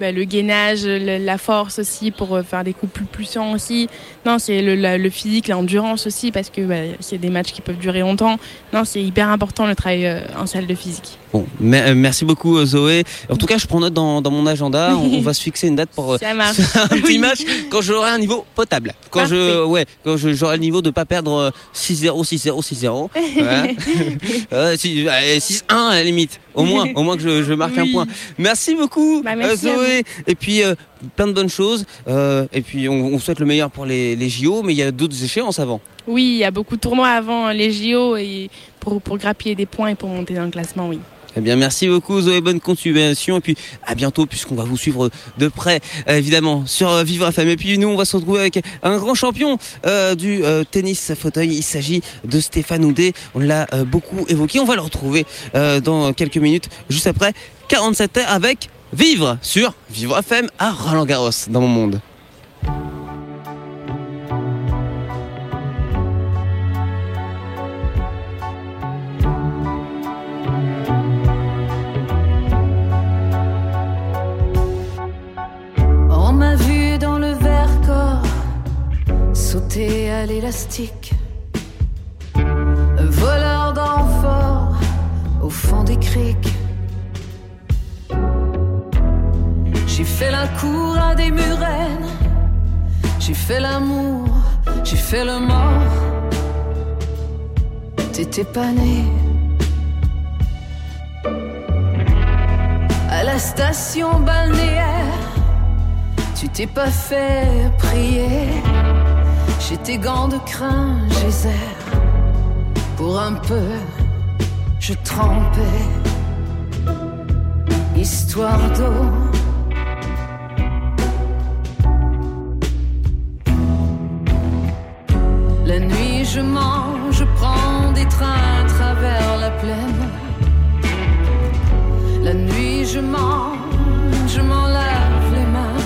bah, le gainage, le- la force aussi pour euh, faire des coups plus puissants aussi. Non, c'est le, le physique, l'endurance aussi parce que bah, c'est des matchs qui peuvent durer longtemps. Non, c'est hyper important le travail euh, en salle de physique. Bon, euh, merci beaucoup euh, Zoé. En tout cas, je prends note dans, dans mon agenda. On, on va se fixer une date pour Ça marche. un petit match quand j'aurai un niveau potable. Quand je, ouais, quand j'aurai le niveau de pas perdre euh, 6-0, 6-0, 6-0. Voilà. Euh, si- allez, 6-1 à la limite. Au moins, au moins que je, je marque un Oui. point. Merci beaucoup Bah, merci Zoé. Et puis euh, plein de bonnes choses. Euh, et puis on, on souhaite le meilleur pour les, les JO, mais il y a d'autres échéances avant. Oui, il y a beaucoup de tournois avant les JO et pour, pour grappiller des points et pour monter dans le classement, oui. Eh bien, merci beaucoup Zoé, bonne continuation et puis à bientôt puisqu'on va vous suivre de près euh, évidemment sur euh, Vivre FM. Et puis nous, on va se retrouver avec un grand champion euh, du euh, tennis fauteuil. Il s'agit de Stéphane Houdet. On l'a euh, beaucoup évoqué. On va le retrouver dans quelques minutes, juste après 47 heures avec Vivre sur Vivre FM à Roland Garros dans mon monde. On m'a vu dans le verre corps sauter à l'élastique. Voleur d'enfort au fond des criques. J'ai fait la cour à des murennes. J'ai fait l'amour, j'ai fait le mort. T'étais pas né. À la station balnéaire. Tu t'es pas fait prier. J'ai tes gants de crin, geyser. Pour un peu, je trempais. Histoire d'eau. Je mange, je prends des trains à travers la plaine. La nuit, je mange, je m'en lave les mains.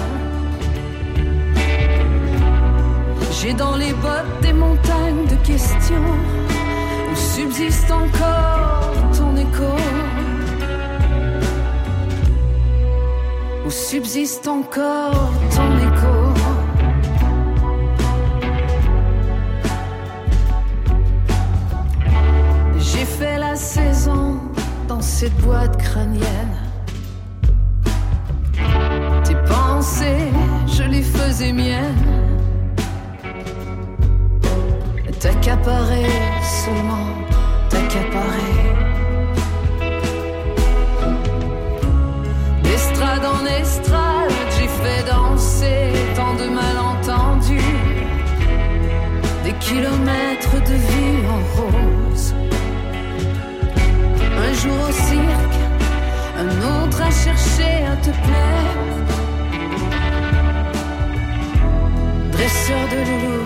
J'ai dans les bottes des montagnes de questions où subsiste encore ton écho. Où subsiste encore ton écho. 16 ans dans cette boîte crânienne. Tes pensées, je les faisais miennes. T'accaparer seulement, t'accaparer. D'estrade en estrade, j'ai fait danser tant de malentendus. Des kilomètres de vie en rose. Jour au cirque, un autre à chercher à te plaire. Dresseur de loulou,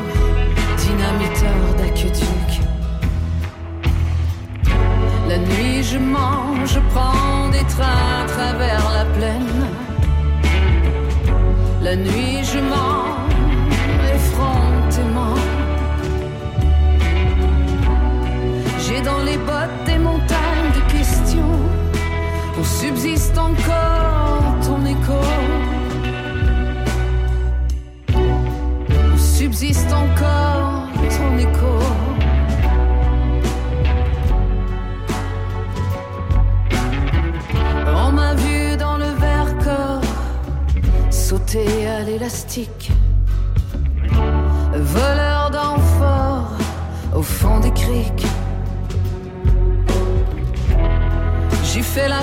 dynamiteur d'aqueduc. La nuit je mange, je prends des trains à travers la plaine. La nuit je mens effrontément. J'ai dans les bottes des montagnes où subsiste encore ton écho. Où subsiste encore ton écho. On m'a vu dans le verre corps sauter à l'élastique.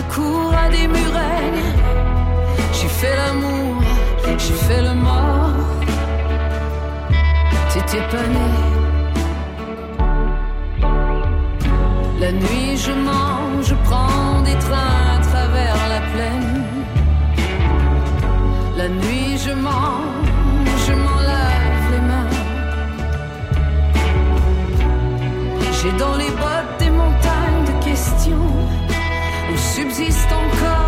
Cour à des murènes. J'ai fait l'amour, j'ai fait le mort. T'étais pas né. La nuit je mange, je prends des trains à travers la plaine. La nuit je mange, je m'en lave les mains. J'ai dans les où subsiste encore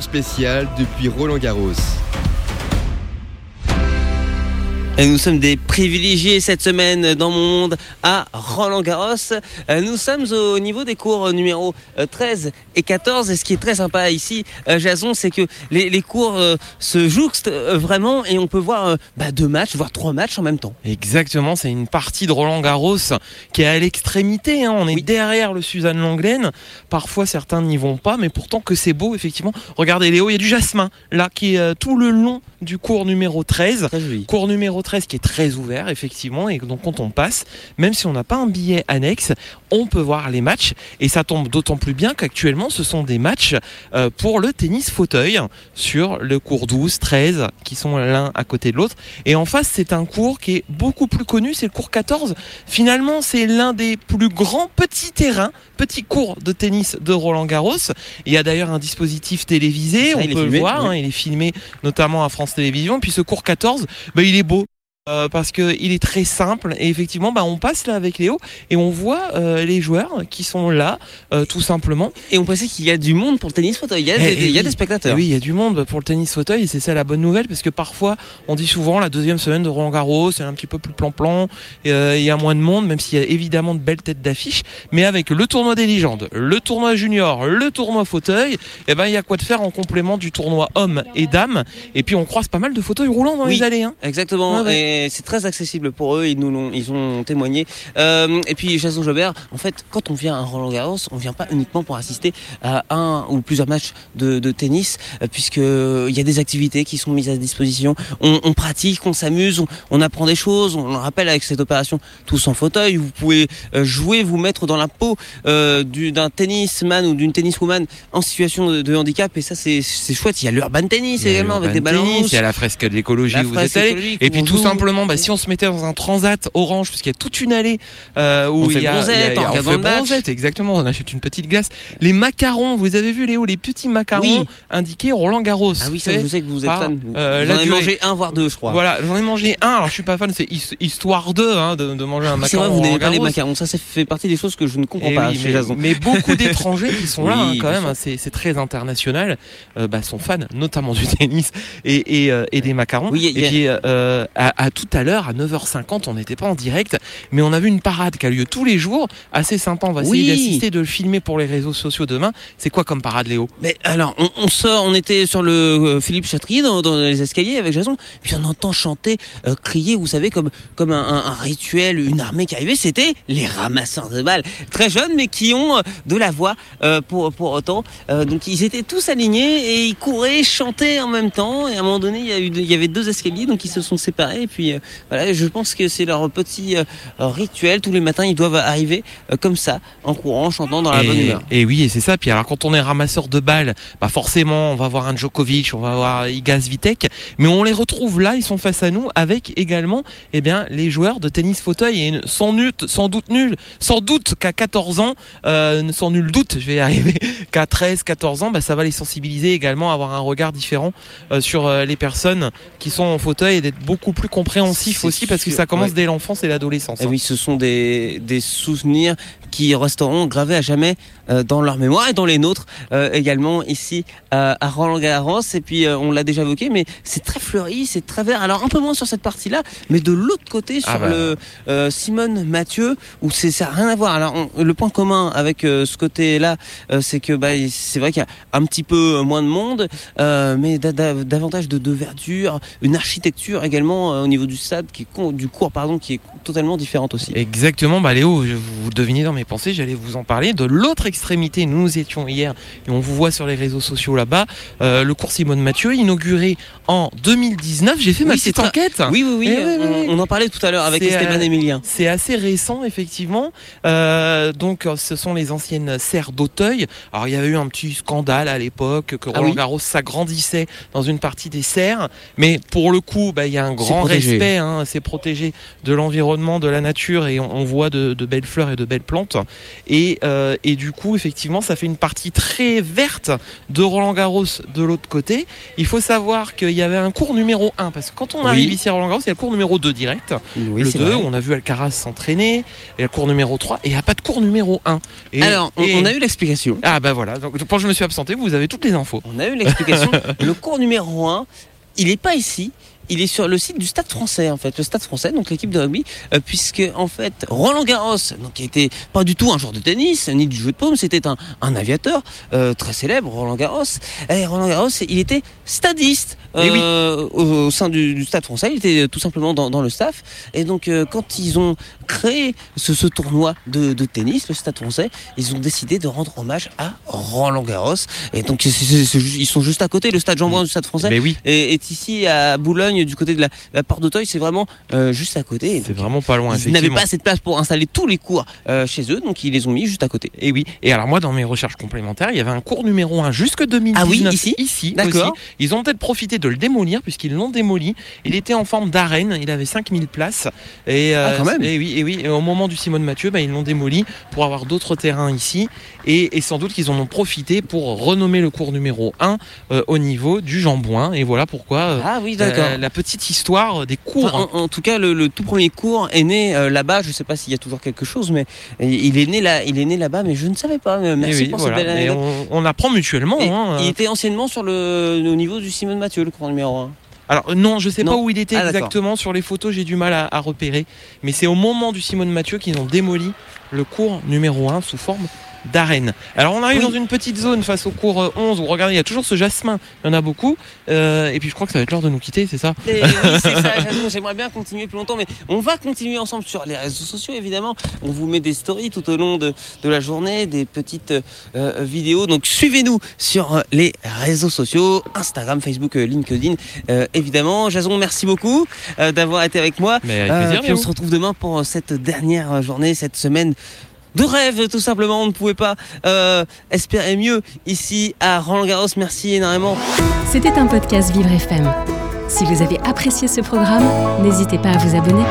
spéciale depuis Roland Garros. Et nous sommes des privilégiés cette semaine dans mon monde à Roland Garros. Euh, Nous sommes au niveau des cours numéro euh, 13 et 14. Et ce qui est très sympa ici, euh, Jason, c'est que les, les cours euh, se jouxtent euh, vraiment et on peut voir euh, bah, deux matchs, voire trois matchs en même temps. Exactement, c'est une partie de Roland Garros qui est à l'extrémité. hein. On est derrière le Suzanne Langlaine. Parfois, certains n'y vont pas, mais pourtant que c'est beau, effectivement. Regardez, Léo, il y a du jasmin là qui est euh, tout le long du cours numéro 13. Cours numéro 13 qui est très ouvert, effectivement. Et donc, quand on passe, même si on n'a pas un billet annexe, on peut voir les matchs. Et ça tombe d'autant plus bien qu'actuellement, ce sont des matchs euh, pour le tennis fauteuil sur le cours 12, 13, qui sont l'un à côté de l'autre. Et en face, c'est un cours qui est beaucoup plus connu, c'est le cours 14. Finalement, c'est l'un des plus grands petits terrains, petits cours de tennis de Roland Garros. Il y a d'ailleurs un dispositif télévisé, Ça, on peut filmé, le voir, oui. hein, il est filmé notamment à France Télévisions. Puis ce cours 14, bah, il est beau. Euh, parce que il est très simple et effectivement bah, on passe là avec Léo et on voit euh, les joueurs qui sont là euh, tout simplement et on pensait qu'il y a du monde pour le tennis fauteuil il y a, des, il y a des spectateurs Eh oui il y a du monde pour le tennis fauteuil et c'est ça la bonne nouvelle parce que parfois on dit souvent la deuxième semaine de Roland Garros c'est un petit peu plus plan-plan et, euh, il y a moins de monde même s'il y a évidemment de belles têtes d'affiche mais avec le tournoi des légendes le tournoi junior le tournoi fauteuil et ben il y a quoi de faire en complément du tournoi hommes et dames et puis on croise pas mal de fauteuils roulants dans Oui, les allées hein. Exactement. Ouais, ouais. Et c'est très accessible pour eux. Ils nous l'ont, ils ont témoigné. Euh, et puis Jason Jobert, en fait, quand on vient à Roland Garros, on vient pas uniquement pour assister à un ou plusieurs matchs de, de tennis, euh, puisque il y a des activités qui sont mises à disposition. On, on pratique, on s'amuse, on, on apprend des choses. On le rappelle avec cette opération tous en fauteuil. Vous pouvez euh, jouer, vous mettre dans la peau euh, du- d'un tennisman ou d'une tenniswoman en situation de, de handicap. Et ça, c'est chouette. Il y a l'urban tennis également avec des ballons. tennis, Il y a la fresque de l'écologie où vous êtes allé. Et puis tout joue. Simplement, bah, si on se mettait dans un transat orange, parce qu'il y a toute une allée euh, où On il y a, bronzette, y a- y a- on fait bronzette, exactement. On achète une petite glace. Les macarons, vous avez vu Léo, les petits macarons Oui. indiqués Roland Garros. Ah oui, ça, je sais que vous êtes par, fan. euh, Vous la en avez durée. mangé un voire deux, je crois. Voilà, j'en ai mangé un. Alors je suis pas fan, c'est his- histoire de, hein, de, de manger un C'est macaron. vrai, vous n'aimez pas les macarons. Ça, ça fait partie des choses que je ne comprends Eh pas oui, chez mais, Jason. mais beaucoup d'étrangers qui sont là Oui, hein, quand même, hein, c'est c'est très international, euh, bah, sont fans notamment du tennis et, et, euh, et des macarons. Oui, y a- et puis euh, à, à tout à l'heure, à 9h50, on n'était pas en direct, mais on a vu une parade qui a lieu tous les jours, assez sympa, on va essayer Oui. d'assister, de le filmer pour les réseaux sociaux demain. C'est quoi comme parade Léo? Mais alors, on, on sort, on était sur le euh, Philippe Chatrier dans, dans les escaliers avec Jason, puis on entend chanter, euh, crier, vous savez, comme comme un, un- un rituel, une armée qui arrivait. C'était les ramasseurs de balles, très jeunes, mais qui ont euh, de la voix pour pour autant. Donc ils étaient tous alignés et ils couraient, chantaient en même temps. Et à un moment donné, il y, a eu, deux- il y avait deux escaliers, donc ils se sont séparés. Et puis euh, voilà, je pense que c'est leur petit euh, rituel. Tous les matins, ils doivent arriver euh, comme ça, en courant, en chantant dans la et, bonne humeur. et oui, et c'est ça. Puis alors, quand on est ramasseur de balles, bah forcément, on va voir un Djokovic, on va voir Iga Swiatek, mais on les retrouve là, ils sont face à nous, avec également, eh bien, les joueurs de tennis fauteuil et sans doute, sans doute nul, sans doute qu'à 14 ans, sans nul doute, je vais y arriver, qu'à 13, 14 ans, bah, ça va les sensibiliser également à avoir un regard différent sur les personnes qui sont en fauteuil et d'être beaucoup plus compréhensif C'est aussi, parce que ça commence ouais. dès l'enfance et l'adolescence. Et hein. oui, ce sont des, des souvenirs qui resteront gravés à jamais euh, dans leur mémoire et dans les nôtres euh, également ici euh, à Roland Garros. Et puis euh, on l'a déjà évoqué, mais c'est très fleuri, c'est très vert. Alors un peu moins sur cette partie-là, mais de l'autre côté sur Ah bah. le euh, Simone Mathieu où c'est ça n'a rien à voir. Alors on- le point commun avec euh, ce côté-là, euh, c'est que bah, c'est vrai qu'il y a un petit peu moins de monde, euh, mais da- da- davantage de, de verdure, une architecture également euh, au niveau du stade, qui est con- du cours pardon, qui est totalement différente aussi. Exactement, bah Léo, vous devinez dans mes pensées, j'allais vous en parler. De l'autre extrémité, nous étions hier et on vous voit sur les réseaux sociaux là-bas. euh, le cours Simone Mathieu, inauguré en 2019. J'ai fait ma Oui, petite enquête. Oui, oui, oui, Eh oui, oui, on, en parlait tout à l'heure avec Esteban euh, Emilien. C'est assez récent, effectivement. Euh, donc, euh, ce sont les anciennes serres d'Auteuil. Alors, il y avait eu un petit scandale à l'époque que Ah Roland Garros s'agrandissait dans une partie des serres. Mais pour le coup, bah, il y a un grand respect. Hein, c'est protégé de l'environnement, de la nature, et on, on voit de, de belles fleurs et de belles plantes. Et, euh, et du coup, effectivement, ça fait une partie très verte de Roland Garros de l'autre côté. Il faut savoir qu'il y avait un cours numéro 1, parce que quand on Oui. arrive ici à Roland Garros, il y a le cours numéro 2 direct Oui, le c'est 2, vrai. on a vu Alcaraz s'entraîner, et le cours numéro 3, et il n'y a pas de cours numéro 1. Et, Alors, on, et- on a eu l'explication. Ah bah voilà, donc quand je me suis absenté, vous avez toutes les infos. On a eu l'explication. le cours numéro 1, il n'est pas ici. Il est sur le site du Stade français, en fait. Le Stade français, donc l'équipe de rugby, euh, puisque, en fait, Roland Garros, donc, qui était pas du tout un joueur de tennis, ni du jeu de paume, c'était un, un aviateur euh, très célèbre, Roland Garros. Et Roland Garros, il était stadiste Eh oui. euh, au, au sein du, du Stade français. Il était tout simplement dans, dans le staff. Et donc, euh, quand ils ont créé ce, ce tournoi de, de tennis, le Stade français, ils ont décidé de rendre hommage à Roland Garros. Et donc, ils sont juste à côté. Le Stade Jean-Bouin du Stade français Mais oui, est, est ici à Boulogne, du côté de la, la porte d'Auteuil. C'est vraiment euh, juste à côté. C'est vraiment pas loin, ils n'avaient pas assez de place pour installer tous les cours euh, chez eux, donc ils les ont mis juste à côté. Et oui, et alors moi dans mes recherches complémentaires, il y avait un cours numéro 1 jusque 2019 Ah oui, ici ici D'accord. Ils ont peut-être profité de le démolir puisqu'ils l'ont démoli. Il était en forme d'arène, il avait 5000 places et euh, Ah, quand même. et oui, et oui, et au moment du Simone Mathieu, bah, ils l'ont démoli pour avoir d'autres terrains ici et, et sans doute qu'ils en ont profité pour renommer le cours numéro 1 euh, au niveau du Jambouin et voilà pourquoi euh, Ah oui, la, la petite histoire des cours Enfin, en, en tout cas, le, le tout premier cours est né euh, là-bas. Je ne sais pas s'il y a toujours quelque chose, mais il est né là, il est né là-bas. Mais je ne savais pas. Merci oui, pour voilà. cette belle on, on apprend mutuellement. Hein, il euh. était anciennement sur le, au niveau du Simone Mathieu, le cours numéro 1. Alors non, je sais pas où il était Ah, exactement sur les photos, j'ai du mal à, à repérer. Mais c'est au moment du Simone Mathieu qu'ils ont démoli le cours numéro 1 sous forme d'arène. Alors on arrive Oui. dans une petite zone face au cours euh, 11 où regardez, il y a toujours ce jasmin, il y en a beaucoup. Euh, et puis je crois que ça va être l'heure de nous quitter, c'est ça Et oui, c'est ça, Jason, j'aimerais bien continuer plus longtemps, mais on va continuer ensemble sur les réseaux sociaux, évidemment. On vous met des stories tout au long de, de la journée, des petites euh, vidéos. Donc suivez-nous sur euh, les réseaux sociaux, Instagram, Facebook, euh, LinkedIn, euh, évidemment. Jason, merci beaucoup euh, d'avoir été avec moi. Mais avec plaisir, puis on se retrouve demain pour euh, cette dernière journée, cette semaine de rêve tout simplement. On ne pouvait pas euh, espérer mieux ici à Roland Garros. Merci énormément. C'était un podcast Vivre FM. Si vous avez apprécié ce programme, n'hésitez pas à vous abonner.